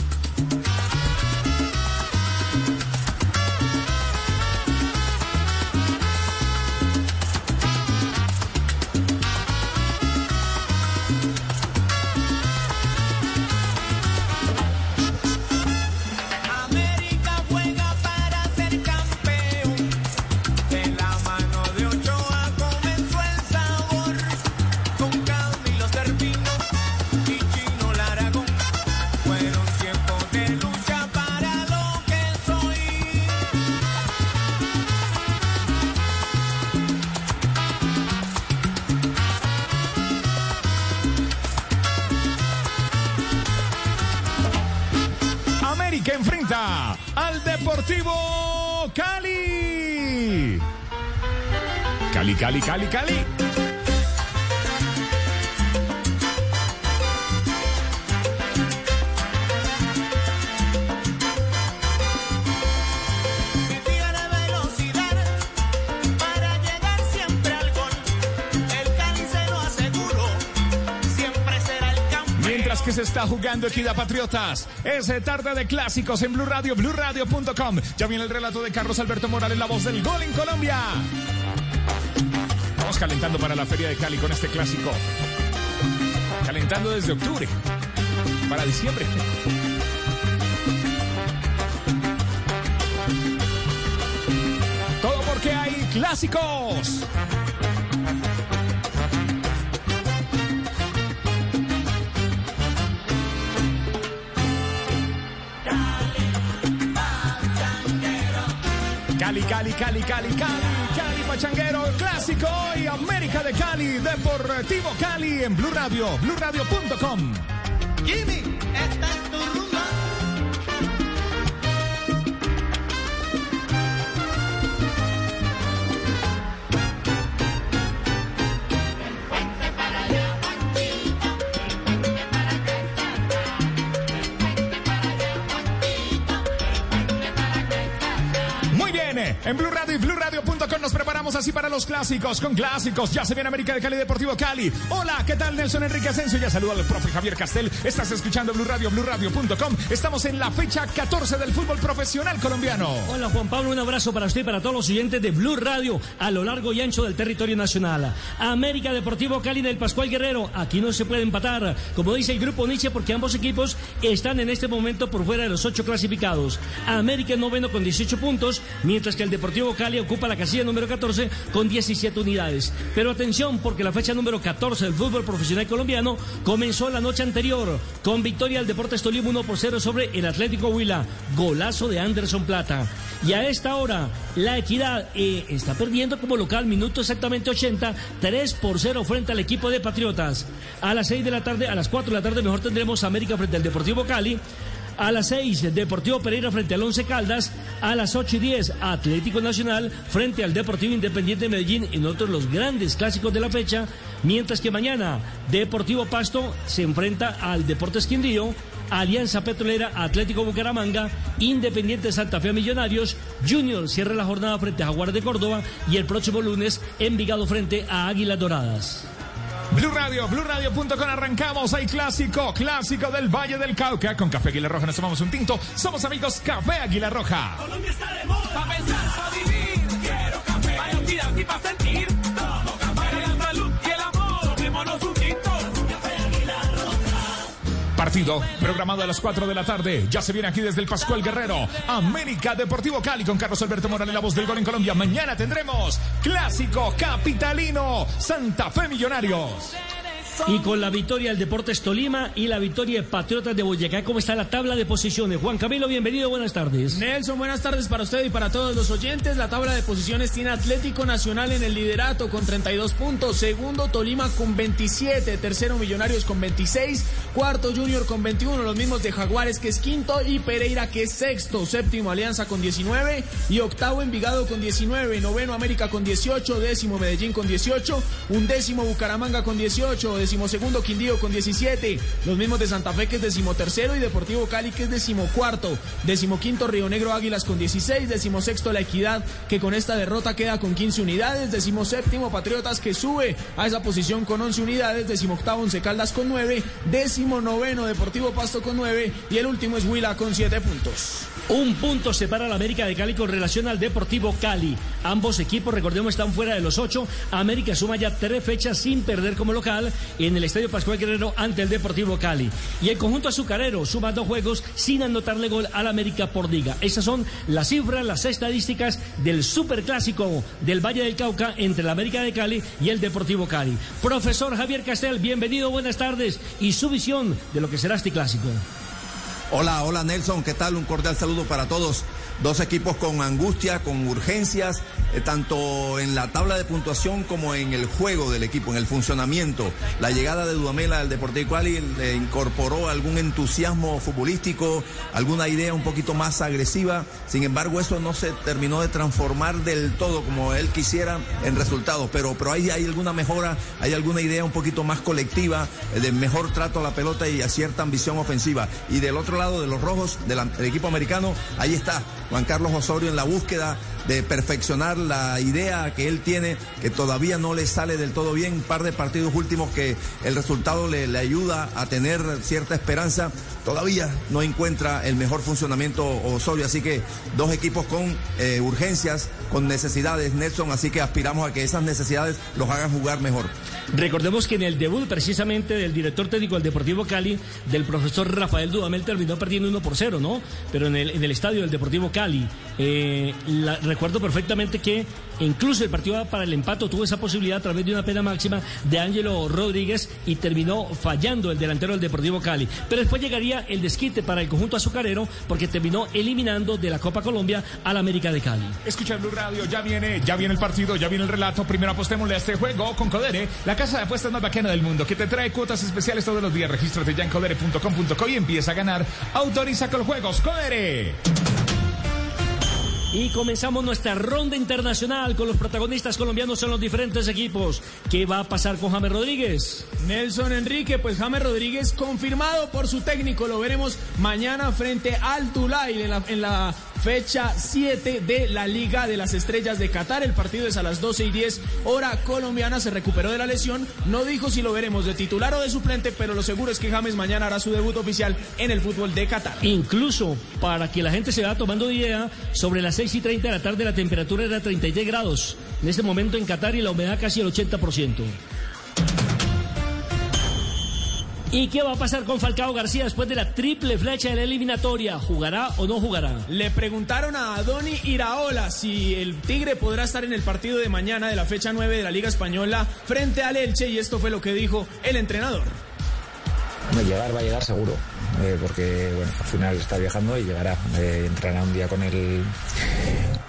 el campeón. Mientras que se está jugando Equidad Patriotas, es tarde de clásicos en Blue Radio, BlueRadio.com. Ya viene el relato de Carlos Alberto Morales, la voz del gol en Colombia. Calentando para la Feria de Cali con este clásico. Calentando desde octubre para diciembre. Todo porque hay clásicos. Cali, Cali, Cali, Cali, Cali Pachanguero, clásico hoy, América de Cali, Deportivo Cali en Blue Radio, BlueRadio.com. Jimmy, esta es tu rumba. Muy bien, eh, en Blue Radio y BlueRadio.com nos preparamos así para los clásicos, con clásicos. Ya se viene América de Cali Deportivo Cali. Hola, ¿qué tal Nelson Enrique Asensio? Ya saludo al profe Javier Castel. Estás escuchando Blue Radio, BlueRadio.com. Estamos en la fecha 14 del fútbol profesional colombiano. Hola Juan Pablo, un abrazo para usted y para todos los oyentes de Blue Radio a lo largo y ancho del territorio nacional. América Deportivo Cali del Pascual Guerrero, aquí no se puede empatar, como dice el grupo Nietzsche, porque ambos equipos están en este momento por fuera de los ocho clasificados. América noveno con 18 puntos, mientras que el Deportivo Cali ocupa la casilla número 14 con 17 unidades. Pero atención, porque la fecha número 14 del fútbol profesional colombiano comenzó la noche anterior con victoria del Deportes Tolima 1 por 0 sobre el Atlético Huila. Golazo de Anderson Plata. Y a esta hora, la Equidad eh, está perdiendo como local, minuto exactamente 80, 3 por 0 frente al equipo de Patriotas. A las 6 de la tarde, a las 4 de la tarde, mejor tendremos América frente al Deportivo Cali. A las 6, Deportivo Pereira frente al Once Caldas. A las 8 y 10, Atlético Nacional frente al Deportivo Independiente de Medellín en otros los grandes clásicos de la fecha. Mientras que mañana, Deportivo Pasto se enfrenta al Deportes Quindío. Alianza Petrolera, Atlético Bucaramanga, Independiente Santa Fe Millonarios, Junior cierra la jornada frente a Jaguares de Córdoba y el próximo lunes Envigado frente a Águilas Doradas. Blue Radio, BlueRadio.com arrancamos. Hay clásico, clásico del Valle del Cauca. Con Café Aguilar Roja nos tomamos un tinto. Somos amigos Café Aguilar Roja. Colombia está de moda. Pa' pensar, pa' vivir. Quiero café. Para y pa' sentir. Partido programado a las 4 de la tarde. Ya se viene aquí desde el Pascual Guerrero. América Deportivo Cali con Carlos Alberto Morales, la voz del gol en Colombia. Mañana tendremos Clásico Capitalino Santa Fe Millonarios. Y con la victoria del Deportes Tolima y la victoria de Patriotas de Boyacá, ¿cómo está la tabla de posiciones? Juan Camilo, bienvenido, buenas tardes. Nelson, buenas tardes para usted y para todos los oyentes. La tabla de posiciones tiene Atlético Nacional en el liderato con 32 puntos, segundo Tolima con 27, tercero Millonarios con 26, cuarto Junior con 21, los mismos de Jaguares que es quinto y Pereira que es sexto, séptimo Alianza con 19 y octavo Envigado con 19, noveno América con 18, décimo Medellín con 18, undécimo Bucaramanga con 18, decimosegundo Quindío con 17, los mismos de Santa Fe que es decimotercero y Deportivo Cali que es decimocuarto, decimoquinto Río Negro Águilas con 16, decimosexto La Equidad que con esta derrota queda con 15 unidades, decimoséptimo Patriotas que sube a esa posición con 11 unidades, decimoctavo Once Caldas con 9, décimo noveno Deportivo Pasto con 9 y el último es Huila con 7 puntos. Un punto separa al América de Cali con relación al Deportivo Cali. Ambos equipos, recordemos, están fuera de los ocho. América suma ya tres fechas sin perder como local en el Estadio Pascual Guerrero ante el Deportivo Cali. Y el conjunto azucarero suma dos juegos sin anotarle gol al América por liga. Esas son las cifras, las estadísticas del superclásico del Valle del Cauca entre el América de Cali y el Deportivo Cali. Profesor Javier Castel, bienvenido, buenas tardes y su visión de lo que será este clásico. Hola, hola Nelson, ¿qué tal? Un cordial saludo para todos. Dos equipos con angustia, con urgencias, eh, tanto en la tabla de puntuación como en el juego del equipo, en el funcionamiento. La llegada de Dudamela al Deportivo Cali le incorporó algún entusiasmo futbolístico, alguna idea un poquito más agresiva. Sin embargo, eso no se terminó de transformar del todo como él quisiera en resultados. Pero, pero ahí hay alguna mejora, hay alguna idea un poquito más colectiva, eh, de mejor trato a la pelota y a cierta ambición ofensiva. Y del otro lado de los rojos, del equipo americano, ahí está Juan Carlos Osorio en la búsqueda de perfeccionar la idea que él tiene, que todavía no le sale del todo bien, un par de partidos últimos que el resultado le, le ayuda a tener cierta esperanza, todavía no encuentra el mejor funcionamiento Osorio, así que dos equipos con eh, urgencias, con necesidades, Nelson, así que aspiramos a que esas necesidades los hagan jugar mejor. Recordemos que en el debut precisamente del director técnico del Deportivo Cali, del profesor Rafael Dudamel, terminó perdiendo 1 por 0, ¿no? Pero en el, en el estadio del Deportivo Cali, eh, la- recuerdo perfectamente que incluso el partido para el empate tuvo esa posibilidad a través de una pena máxima de Ángelo Rodríguez y terminó fallando el delantero del Deportivo Cali. Pero después llegaría el desquite para el conjunto azucarero porque terminó eliminando de la Copa Colombia al América de Cali. Escucha Blue Radio, ya viene, ya viene el partido, ya viene el relato. Primero apostémosle a este juego con Codere, la casa de apuestas más bacana del mundo, que te trae cuotas especiales todos los días. Regístrate ya en codere.com.co y empieza a ganar. Autoriza con juegos, Codere. Y comenzamos nuestra ronda internacional con los protagonistas colombianos en los diferentes equipos. ¿Qué va a pasar con James Rodríguez? Nelson Enrique, pues James Rodríguez confirmado por su técnico, lo veremos mañana frente al Tulay en la, en la fecha 7 de la Liga de las Estrellas de Qatar. El partido es a las 12 y 10 hora colombiana, se recuperó de la lesión, no dijo si lo veremos de titular o de suplente, pero lo seguro es que James mañana hará su debut oficial en el fútbol de Qatar. Incluso para que la gente se vaya tomando idea, sobre las 6 y 30 de la tarde la temperatura era 33 grados. En este momento en Qatar y la humedad casi el 80%. ¿Y qué va a pasar con Falcao García después de la triple flecha de la eliminatoria? ¿Jugará o no jugará? Le preguntaron a Adoni Iraola si el Tigre podrá estar en el partido de mañana de la fecha 9 de la Liga Española frente al Elche y esto fue lo que dijo el entrenador. Llegar va a llegar seguro, eh, porque bueno, al final está viajando y llegará. Eh, entrará un día con el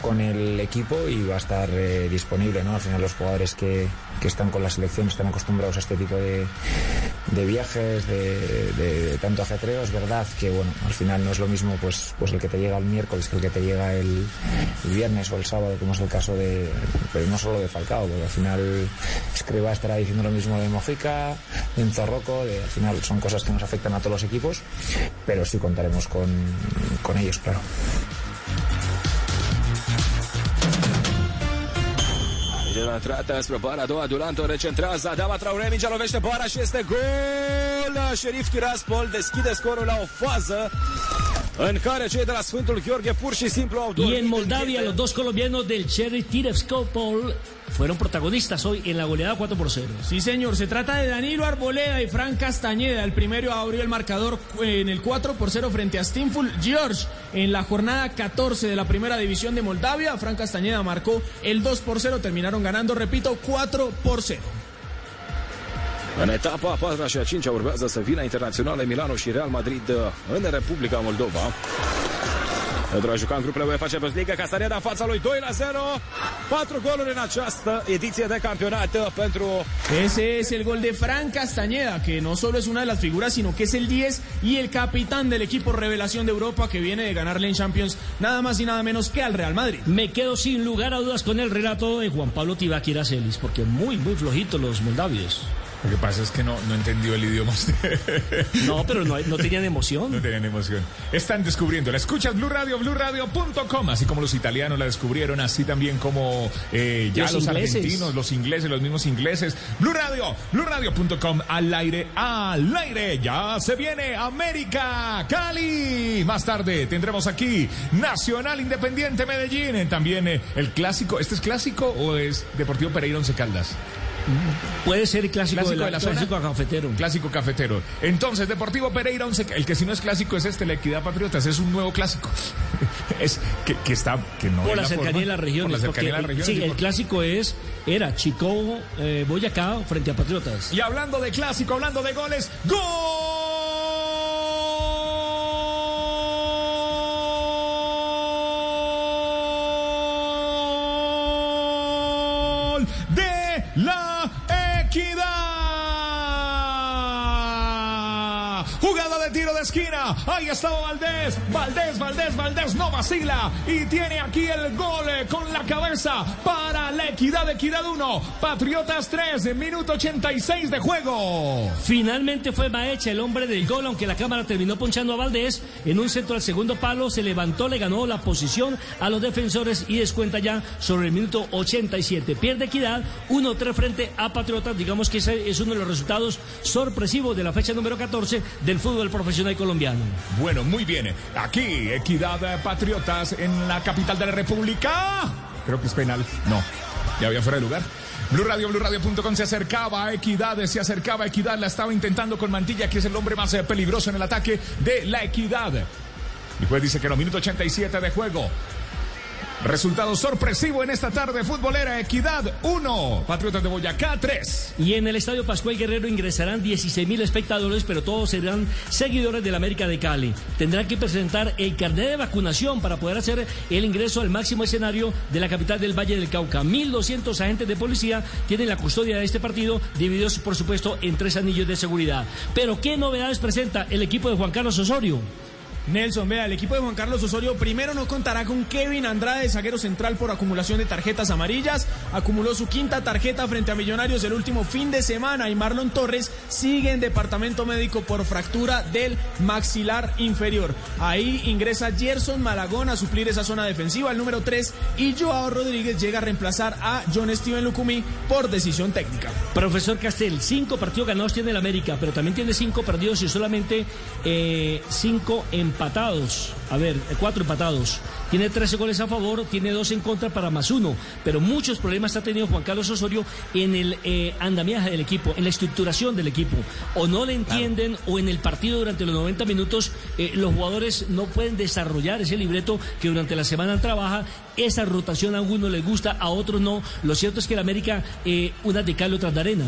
con el equipo y va a estar eh, disponible, ¿no? Al final los jugadores que, que están con la selección están acostumbrados a este tipo de, viajes, de, tanto ajetreo. Es verdad que bueno, al final no es lo mismo pues, pues el que te llega el miércoles que el que te llega el, viernes o el sábado, como es el caso de, pero no solo de Falcao, porque al final Escriba estará diciendo lo mismo de Mojica, de Zorroco, al final son cosas que nos afectan a todos los equipos, pero sí contaremos con, con ellos, claro. Idzie trata spropara do adulanto recentrează, Adama Traore, mingea lovește bara și este gol! Șerif Tiraspol deschide scorul la o fază în care cei de la Sfântul Gheorghe pur și simplu au Y en Moldavia, los dos colombianos del Cherry Tirevskopol fueron protagonistas hoy en la goleada 4 por 0. Sí, señor, se trata de Danilo Arboleda y Fran Castañeda. El primero abrió el marcador en el 4 por 0 frente a Stinful George en la jornada 14 de la primera división de Moldavia. Fran Castañeda marcó el 2 por 0, terminaron ganando, repito, 4 por 0. În etapa a patra și a cincea urmează să vină internaționale Milano și Real Madrid uh, în Republica Moldova. Pentru a juca în grupele UEFA Champions League, Castaneda în fața lui 2 la 0. Patru goluri în această ediție de campionat uh, pentru Ese es el gol de Fran Castañeda, que no solo es una de las figuras, sino que es el 10 y el capitán del equipo revelación de Europa que viene de ganarle en Champions nada más y nada menos que al Real Madrid. Me quedo sin lugar a dudas con el relato de Juan Pablo Tibaquira Celis, porque muy, muy flojitos los moldavios. Lo que pasa es que no, no entendió el idioma. No, pero no, no tenían emoción. No tenían emoción. Están descubriendo. La escuchas Blue Radio, BlueRadio.com. Así como los italianos la descubrieron, así también como eh, ya Los argentinos, los ingleses, los mismos ingleses. Blue Radio, BlueRadio.com. Al aire, al aire. Ya se viene América, Cali. Más tarde tendremos aquí Nacional Independiente Medellín. También eh, el clásico. ¿Este es clásico o es Deportivo Pereira Once Caldas? Puede ser clásico, Clásico de la, de la zona. clásico cafetero. Clásico cafetero. Entonces, Deportivo Pereira, once- el que si no es clásico es este, la Equidad Patriotas, es un nuevo clásico. es que, que está, que no Por la cercanía forma, de las regiones. Por la cercanía de las regiones. sí, el por- clásico es, era Chico, eh, Boyacá frente a Patriotas. Y hablando de clásico, hablando de goles, ¡Gol! De la de tiro de esquina. Ahí estaba Valdés. Valdés, Valdés, Valdés no vacila. Y tiene aquí el gol con la cabeza para la Equidad. Equidad 1. Patriotas 3. Minuto 86 de juego. Finalmente fue Maecha el hombre del gol, aunque la cámara terminó ponchando a Valdés en un centro al segundo palo, se levantó, le ganó la posición a los defensores y descuenta ya sobre el minuto 87. Pierde equidad, 1-3 frente a Patriotas, digamos que ese es uno de los resultados sorpresivos de la fecha número 14 del fútbol profesional colombiano. Bueno, muy bien. Aquí, Equidad Patriotas en la capital de la República. Creo que es penal. No, ya había fuera de lugar. Blue Radio, BlueRadio.com se acercaba a Equidad, se acercaba a Equidad, la estaba intentando con Mantilla, que es el hombre más eh, peligroso en el ataque de la Equidad. Y juez dice que no, minuto 87 de juego. Resultado sorpresivo en esta tarde futbolera. Equidad 1, Patriotas de Boyacá 3. Y en el Estadio Pascual Guerrero ingresarán 16 mil espectadores, pero todos serán seguidores del América de Cali. Tendrán que presentar el carnet de vacunación para poder hacer el ingreso al máximo escenario de la capital del Valle del Cauca. 1.200 agentes de policía tienen la custodia de este partido, divididos por supuesto en tres anillos de seguridad. Pero ¿qué novedades presenta el equipo de Juan Carlos Osorio? Nelson, vea, el equipo de Juan Carlos Osorio primero no contará con Kevin Andrade, zaguero central por acumulación de tarjetas amarillas. Acumuló su quinta tarjeta frente a Millonarios el último fin de semana y Marlon Torres sigue en departamento médico por fractura del maxilar inferior. Ahí ingresa Gerson Malagón a suplir esa zona defensiva, el número 3, y Joao Rodríguez llega a reemplazar a John Steven Lucumí por decisión técnica. Profesor Castel, cinco partidos ganados tiene el América, pero también tiene cinco perdidos y solamente eh, cinco empatados. A ver, eh, cuatro empatados. Tiene 13 goles a favor, tiene dos en contra para más uno. Pero muchos problemas ha tenido Juan Carlos Osorio en el eh, andamiaje del equipo, en la estructuración del equipo. O no le entienden, o en el partido durante los 90 minutos eh, los jugadores no pueden desarrollar ese libreto que durante la semana trabaja. Esa rotación a algunos les gusta, a otros no. Lo cierto es que el América, eh, una de cal, otras de arena.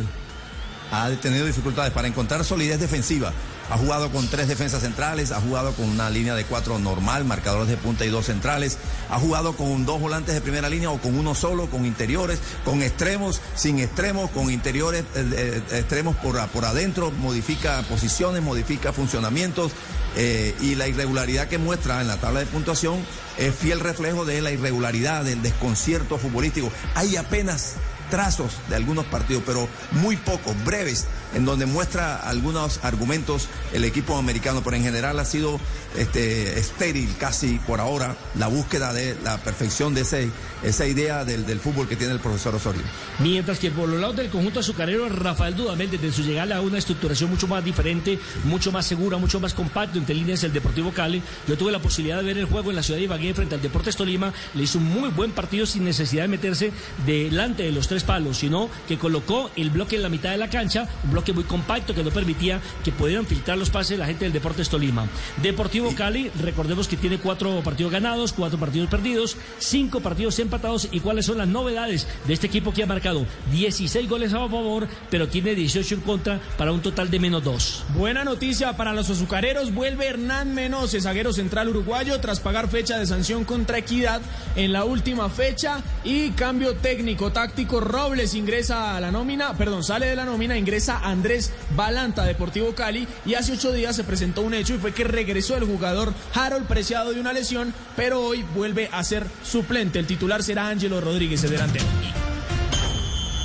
ha tenido dificultades para encontrar solidez defensiva. Ha jugado con tres defensas centrales, ha jugado con una línea de cuatro normal, marcadores de punta y dos centrales, ha jugado con dos volantes de primera línea o con uno solo, con interiores, con extremos, sin extremos, con interiores, eh, eh, extremos por, por adentro, modifica posiciones, modifica funcionamientos eh, y la irregularidad que muestra en la tabla de puntuación es fiel reflejo de la irregularidad, del desconcierto futbolístico. Hay apenas trazos de algunos partidos, pero muy pocos, breves, en donde muestra algunos argumentos el equipo americano, pero en general ha sido este, estéril casi por ahora la búsqueda de la perfección de ese, esa idea del, del fútbol que tiene el profesor Osorio. Mientras que por los lados del conjunto azucarero, Rafael Dudamel, desde su llegada a una estructuración mucho más diferente, mucho más segura, mucho más compacto, entre líneas el Deportivo Cali. Yo tuve la posibilidad de ver el juego en la ciudad de Ibagué frente al Deportes Tolima. Le hizo un muy buen partido sin necesidad de meterse delante de los tres palos, sino que colocó el bloque en la mitad de la cancha, un bloque muy compacto que no permitía que pudieran filtrar los pases la gente del Deportes Tolima. Deportivo Cali, recordemos que tiene cuatro partidos ganados, cuatro partidos perdidos, cinco partidos empatados. ¿Y cuáles son las novedades de este equipo que ha marcado 16 goles a favor, pero tiene 18 en contra para un total de menos dos? Buena noticia para los azucareros. Vuelve Hernán Menose, zaguero central uruguayo, tras pagar fecha de sanción contra Equidad en la última fecha. Y cambio técnico, táctico. Robles ingresa a la nómina, perdón, sale de la nómina, ingresa Andrés Balanta, Deportivo Cali. Y hace ocho días se presentó un hecho y fue que regresó el jugador Harold Preciado de una lesión, pero hoy vuelve a ser suplente. El titular será Ángelo Rodríguez, el delantero.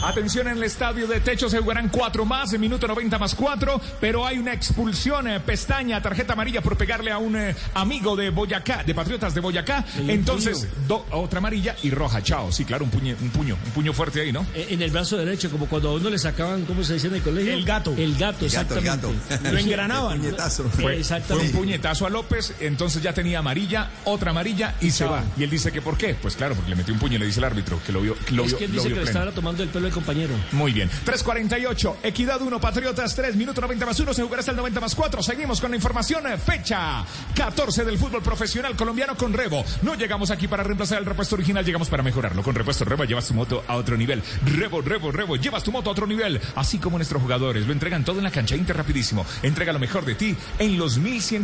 Atención en el estadio de Techo, se jugarán cuatro más, en minuto 90 más cuatro, pero hay una expulsión, eh, pestaña, tarjeta amarilla por pegarle a un eh, amigo de Boyacá, de Patriotas de Boyacá. El Entonces, do- otra amarilla y roja, chao. Sí, claro, un, puñe- un puño, un puño fuerte ahí, ¿no? Eh, En el brazo derecho, como cuando a uno le sacaban, ¿cómo se dice en el colegio? El gato. El gato, El gato, el exactamente. gato. Lo engranaban. Puñetazo. Fue, fue Exactamente. un puñetazo a López, entonces ya tenía amarilla, otra amarilla y se va. Y él dice que por qué, pues claro, porque le metió un puño y le dice el árbitro que lo vio, que lo es vio, que él dice que le estaba tomando el pelo compañero. Muy bien. 3.48, Equidad 1, Patriotas 3, minuto 90 más 1, se jugará hasta el 90 más 4. Seguimos con la información. eh, Fecha 14 del fútbol profesional colombiano con Rebo. No llegamos aquí para reemplazar el repuesto original, llegamos para mejorarlo. Con repuesto Rebo llevas tu moto a otro nivel. Rebo, Rebo, Rebo, llevas tu moto a otro nivel. Así como nuestros jugadores lo entregan todo en la cancha, Inter rapidísimo. Entrega lo mejor de ti en los 1100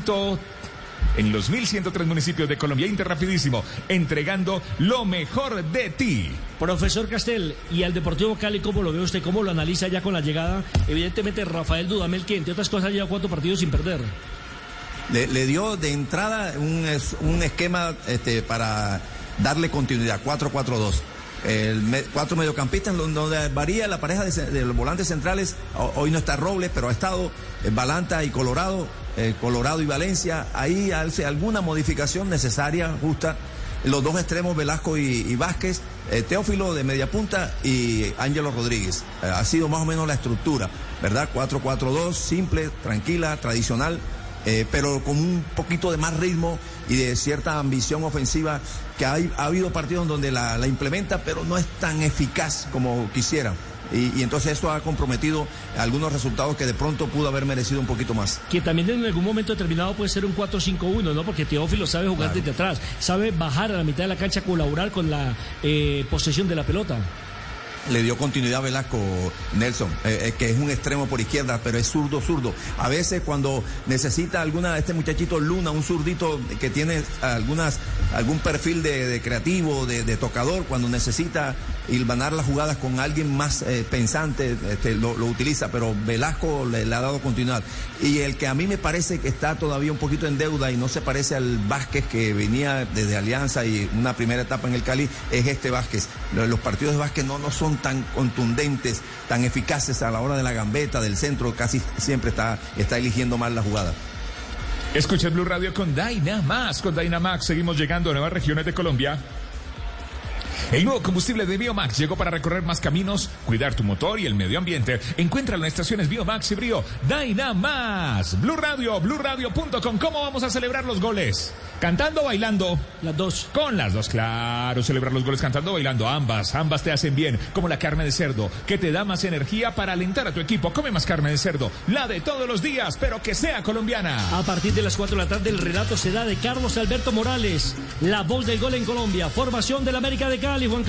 en los 1103 municipios de Colombia, Inter rapidísimo, entregando lo mejor de ti. Profesor Castel, y al Deportivo Cali, ¿cómo lo ve usted? ¿Cómo lo analiza ya con la llegada? Evidentemente, Rafael Dudamel, que entre otras cosas lleva cuatro partidos sin perder. Le, le dio de entrada un, es- un esquema este, para darle continuidad, 4-4-2. El me- cuatro mediocampistas, en donde varía la pareja de, de los volantes centrales. Ho- Hoy no está Robles, pero ha estado Balanta y Colorado, eh, Colorado y Valencia. Ahí hace alguna modificación necesaria, justa. Los dos extremos, Velasco y, y Vázquez, eh, Teófilo de media punta y Ángelo Rodríguez. Eh, ha sido más o menos la estructura, ¿verdad? 4-4-2, simple, tranquila, tradicional pero con un poquito de más ritmo y de cierta ambición ofensiva que ha habido partidos donde la, la implementa, pero no es tan eficaz como quisiera. Y, y entonces eso ha comprometido algunos resultados que de pronto pudo haber merecido un poquito más. Que también en algún momento determinado puede ser un 4-5-1, ¿no? Porque Teófilo sabe jugar desde atrás, sabe bajar a la mitad de la cancha, colaborar con la eh, posesión de la pelota. le dio continuidad a Velasco Nelson, eh, eh, que es un extremo por izquierda, pero es zurdo, zurdo. A veces cuando necesita alguna, este muchachito Luna, un zurdito que tiene algunas, algún perfil de, de creativo, de, de tocador, cuando necesita hilvanar las jugadas con alguien más eh, pensante, este, lo, utiliza, pero Velasco le, ha dado continuidad. Y el que a mí me parece que está todavía un poquito en deuda y no se parece al Vázquez que venía desde Alianza y una primera etapa en el Cali, es este Vázquez. Lo- Los partidos de Vázquez no, no son tan contundentes, tan eficaces a la hora de la gambeta, del centro, casi siempre está, está eligiendo mal la jugada. Escucha Blue Radio con Dynamax. Con Dynamax seguimos llegando a nuevas regiones de Colombia. El nuevo combustible de Biomax llegó para recorrer más caminos, cuidar tu motor y el medio ambiente. Encuéntralo en estaciones Biomax y Brio. Dynamax. Blue Radio, BlueRadio.com. ¿Cómo vamos a celebrar los goles? ¿Cantando o bailando? Las dos. Con las dos, claro. Celebrar los goles cantando o bailando. Ambas, ambas te hacen bien. Como la carne de cerdo, que te da más energía para alentar a tu equipo. Come más carne de cerdo. La de todos los días, pero que sea colombiana. A partir de las 4 de la tarde, el relato será de Carlos Alberto Morales, la voz del gol en Colombia. Formación del América de Cali, Juan.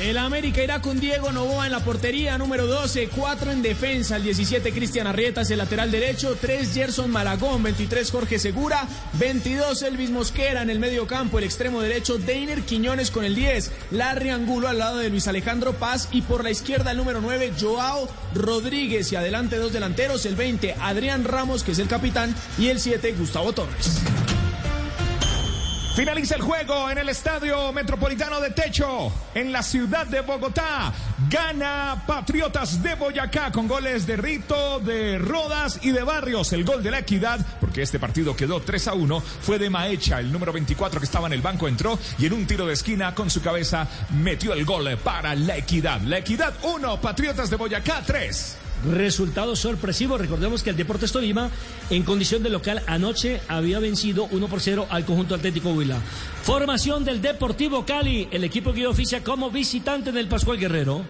El América irá con Diego Novoa en la portería, número 12, 4 en defensa, el 17 Cristian Arrieta es el lateral derecho, 3 Gerson Malagón, 23 Jorge Segura, 22 Elvis Mosquera en el medio campo, el extremo derecho Deiner Quiñones con el 10, Larry Angulo al lado de Luis Alejandro Paz y por la izquierda el número 9 Joao Rodríguez y adelante dos delanteros, el 20 Adrián Ramos que es el capitán y el 7 Gustavo Torres. Finaliza el juego en el Estadio Metropolitano de Techo, en la ciudad de Bogotá. Gana Patriotas de Boyacá con goles de Rito, de Rodas y de Barrios. El gol de la equidad, porque este partido quedó 3 a 1, fue de Maecha, el número 24 que estaba en el banco entró y en un tiro de esquina con su cabeza metió el gol para la equidad. La equidad 1, Patriotas de Boyacá 3. Resultado sorpresivo. Recordemos que el Deportes Tolima, en condición de local, anoche había vencido 1 por 0 al conjunto Atlético Huila. Formación del Deportivo Cali, el equipo que oficia como visitante del Pascual Guerrero.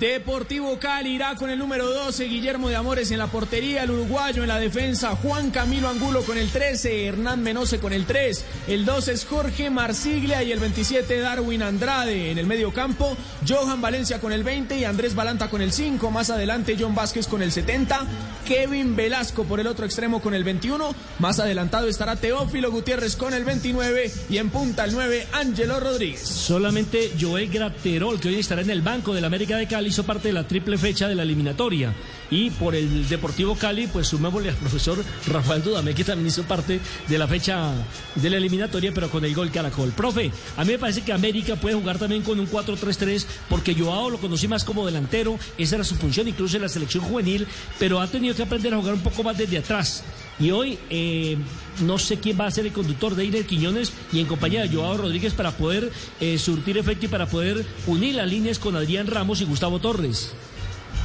Deportivo Cali irá con el número 12, Guillermo de Amores en la portería, el uruguayo en la defensa, Juan Camilo Angulo con el 13, Hernán Menose con el 3, el 12 es Jorge Marsiglia y el 27 Darwin Andrade. En el medio campo, Johan Valencia con el 20 y Andrés Balanta con el 5, más adelante John Vázquez con el 70, Kevin Velasco por el otro extremo con el 21, más adelantado estará Teófilo Gutiérrez con el 29 y en punta el 9 Ángelo Rodríguez. Solamente Joel Graterol, que hoy estará en el banco del América de Cali, hizo parte de la triple fecha de la eliminatoria. Y por el Deportivo Cali, pues sumémosle al profesor Rafael Dudamé, que también hizo parte de la fecha de la eliminatoria, pero con el gol Caracol. Profe, a mí me parece que América puede jugar también con un 4-3-3, porque Joao lo conocí más como delantero, esa era su función, incluso en la selección juvenil, pero ha tenido que aprender a jugar un poco más desde atrás. Y hoy eh, no sé quién va a ser el conductor de Iner Quiñones y en compañía de Joao Rodríguez para poder eh, surtir efecto y para poder unir las líneas con Adrián Ramos y Gustavo Torres.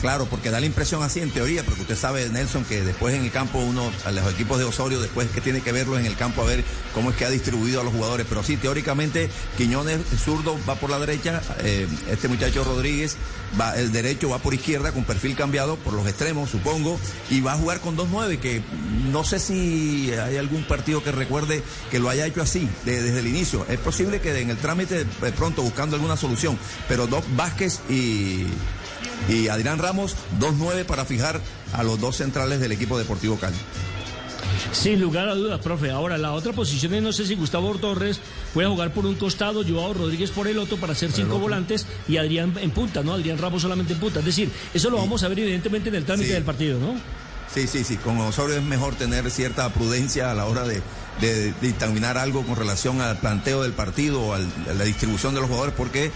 Claro, porque da la impresión así en teoría, porque usted sabe, Nelson, que después en el campo uno, a los equipos de Osorio, después que tiene que verlos en el campo a ver cómo es que ha distribuido a los jugadores. Pero sí, teóricamente, Quiñones zurdo va por la derecha, eh, este muchacho Rodríguez va, el derecho va por izquierda con perfil cambiado por los extremos, supongo, y va a jugar con 2-9, que no sé si hay algún partido que recuerde que lo haya hecho así de- desde el inicio. Es posible que en el trámite, de pronto buscando alguna solución, pero Doc Vázquez y y Adrián Ramos, 2-9 para fijar a los dos centrales del equipo Deportivo Cali. Sin lugar a dudas, profe. Ahora, la otra posición es, no sé si Gustavo Torres puede jugar por un costado, Joao Rodríguez por el otro para hacer cinco volantes y Adrián en punta, ¿no? Adrián Ramos solamente en punta. Es decir, eso lo vamos a ver evidentemente en el trámite Sí. del partido, ¿no? Sí, sí, sí. Con Osorio es mejor tener cierta prudencia a la hora de, de dictaminar algo con relación al planteo del partido o a la distribución de los jugadores, porque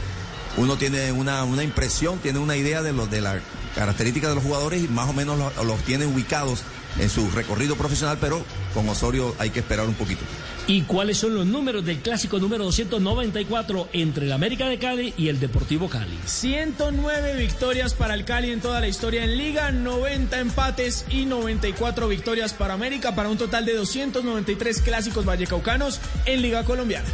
uno tiene una, una impresión, tiene una idea de, lo, de la característica de los jugadores y más o menos lo- los tiene ubicados en su recorrido profesional, pero con Osorio hay que esperar un poquito. ¿Y cuáles son los números del clásico número 294 entre el América de Cali y el Deportivo Cali? 109 victorias para el Cali en toda la historia en liga, 90 empates y 94 victorias para América, para un total de 293 clásicos vallecaucanos en liga colombiana.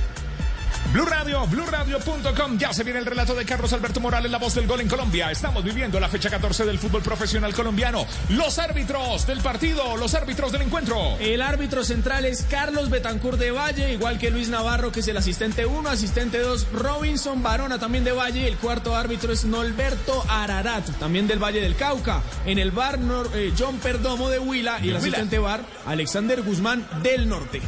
Blue Radio, BlueRadio.com. Ya se viene el relato de Carlos Alberto Morales, la voz del gol en Colombia. Estamos viviendo la fecha 14 del fútbol profesional colombiano. Los árbitros del partido, los árbitros del encuentro. El árbitro central es Carlos Betancur de Valle, igual que Luis Navarro, que es el asistente 1, asistente 2, Robinson Barona también de Valle. El cuarto árbitro es Norberto Ararat, también del Valle del Cauca. En el bar Nor- eh, John Perdomo de Huila y el Huila. asistente bar Alexander Guzmán del Norte.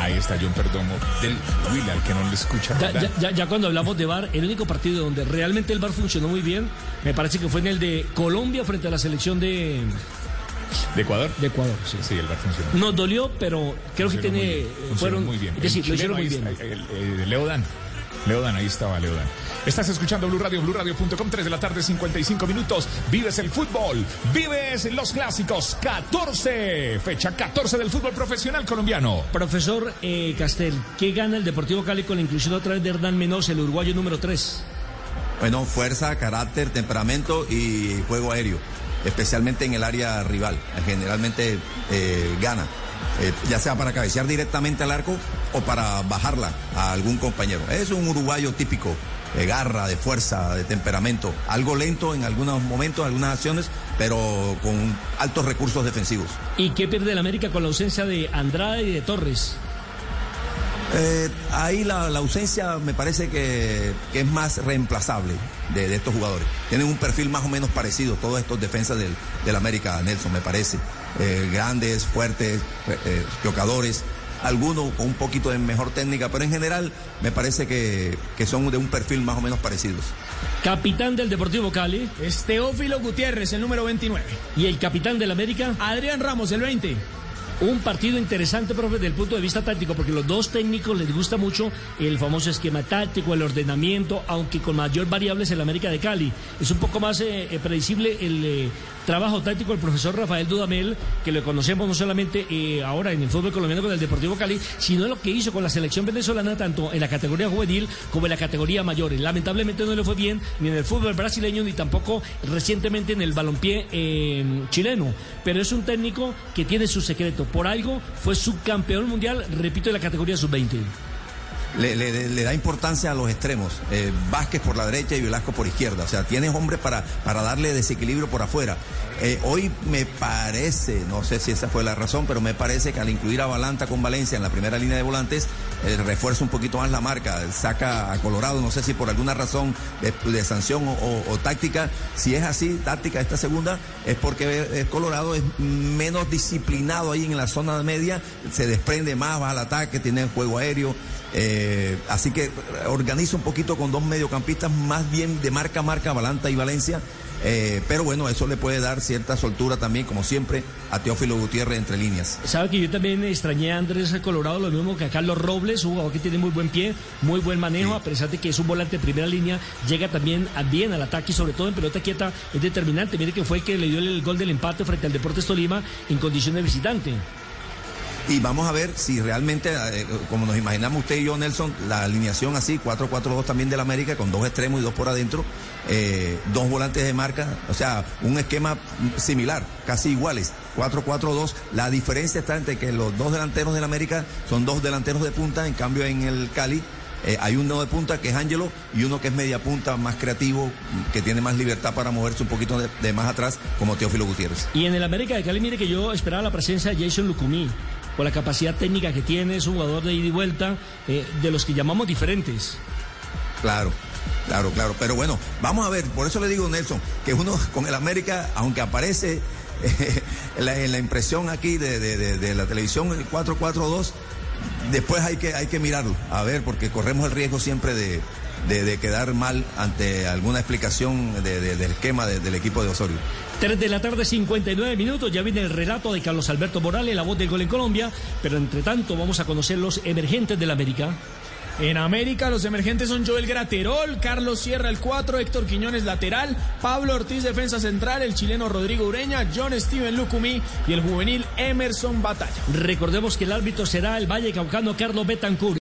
Ahí está John Perdomo del Will, al que no le escucha. Ya, ¿verdad? ya- ya- ya cuando hablamos de VAR, el único partido donde realmente el VAR funcionó muy bien, me parece que fue en el de Colombia frente a la selección de, ¿De Ecuador? de Ecuador. Sí. Sí, el bar funcionó. Nos dolió, pero creo que tiene. muy bien, fueron, muy bien. Es decir, lo hicieron muy bien. ahí está, el- el- Leo Dan. Leo Dan, ahí estaba Leo Dan. Estás escuchando Blue Radio, BlueRadio.com, 3 de la tarde, 55 minutos. Vives el fútbol, vives los clásicos. 14, fecha 14 del fútbol profesional colombiano. Profesor eh, Castel, ¿qué gana el Deportivo Cali con la inclusión otra vez de Hernán Menos, el uruguayo número 3? Bueno, fuerza, carácter, temperamento y juego aéreo, especialmente en el área rival. Generalmente eh, gana, eh, ya sea para cabecear directamente al arco o para bajarla a algún compañero. Es un uruguayo típico, de garra, de fuerza, de temperamento, algo lento en algunos momentos, algunas acciones, pero con altos recursos defensivos. ¿Y qué pierde el América con la ausencia de Andrade y de Torres? Eh, ahí la, la ausencia me parece que, que es más reemplazable de, de estos jugadores. Tienen un perfil más o menos parecido, todos estos defensas del, del América, Nelson, me parece. Eh, grandes, fuertes, eh, eh, chocadores, algunos con un poquito de mejor técnica, pero en general me parece que, que son de un perfil más o menos parecidos. Capitán del Deportivo Cali. Es Teófilo Gutiérrez, el número 29. ¿Y el capitán del América? Adrián Ramos, el 20. Un partido interesante, profe, desde el punto de vista táctico, porque los dos técnicos les gusta mucho el famoso esquema táctico, el ordenamiento, aunque con mayor variables en la América de Cali. Es un poco más eh, eh, predecible el eh, trabajo táctico del profesor Rafael Dudamel, que lo conocemos no solamente eh, ahora en el fútbol colombiano con el Deportivo Cali, sino lo que hizo con la selección venezolana, tanto en la categoría juvenil como en la categoría mayor. Lamentablemente no le fue bien ni en el fútbol brasileño ni tampoco recientemente en el balompié eh, chileno. Pero es un técnico que tiene su secreto. Por algo fue subcampeón mundial, repito, en la categoría sub-20. Le, le- le da importancia a los extremos. Eh, Vázquez por la derecha y Velasco por izquierda. O sea, tienes hombres para, para darle desequilibrio por afuera. Eh, hoy me parece, no sé si esa fue la razón, pero me parece que al incluir a Balanta con Valencia en la primera línea de volantes, eh, refuerza un poquito más la marca, saca a Colorado, no sé si por alguna razón de, sanción o, táctica. Si es así, táctica esta segunda, es porque eh, Colorado es menos disciplinado ahí en la zona media, se desprende más, va al ataque, tiene juego aéreo. Eh, así que organiza un poquito con dos mediocampistas más bien de marca a marca, Balanta y Valencia. Eh, pero bueno, eso le puede dar cierta soltura también, como siempre, a Teófilo Gutiérrez entre líneas. Sabe que yo también extrañé a Andrés Colorado, lo mismo que a Carlos Robles, un jugador que tiene muy buen pie, muy buen manejo, a pesar de que es un volante de primera línea, llega también a- bien al ataque y sobre todo en pelota quieta es determinante. Mire que fue el que le dio el gol del empate frente al Deportes Tolima en condición de visitante. Y vamos a ver si realmente, eh, como nos imaginamos usted y yo, Nelson, la alineación así, 4-4-2 también del América, con dos extremos y dos por adentro, eh, dos volantes de marca, o sea, un esquema similar, casi iguales, 4-4-2. La diferencia está entre que los dos delanteros del América son dos delanteros de punta, en cambio en el Cali eh, hay uno de punta que es Ángelo y uno que es media punta, más creativo, que tiene más libertad para moverse un poquito de, más atrás, como Teófilo Gutiérrez. Y en el América de Cali, mire que yo esperaba la presencia de Jason Lucumí, por la capacidad técnica que tiene, es un jugador de ida y vuelta, eh, de los que llamamos diferentes. Claro, claro, claro. Pero bueno, vamos a ver, por eso le digo, Nelson, que uno con el América, aunque aparece eh, la, en la impresión aquí de, de- de- de la televisión el 4-4-2, después hay que, hay que mirarlo, a ver, porque corremos el riesgo siempre de, de- de quedar mal ante alguna explicación de- de- del esquema de- del equipo de Osorio. 3 de la tarde, 59 minutos. Ya viene el relato de Carlos Alberto Morales, la voz del gol en Colombia. Pero entre tanto, vamos a conocer los emergentes del América. En América los emergentes son Joel Graterol, Carlos Sierra el 4, Héctor Quiñones lateral, Pablo Ortiz defensa central, el chileno Rodrigo Ureña, John Steven Lucumí y el juvenil Emerson Batalla. Recordemos que el árbitro será el Valle Caucano Carlos Betancourt.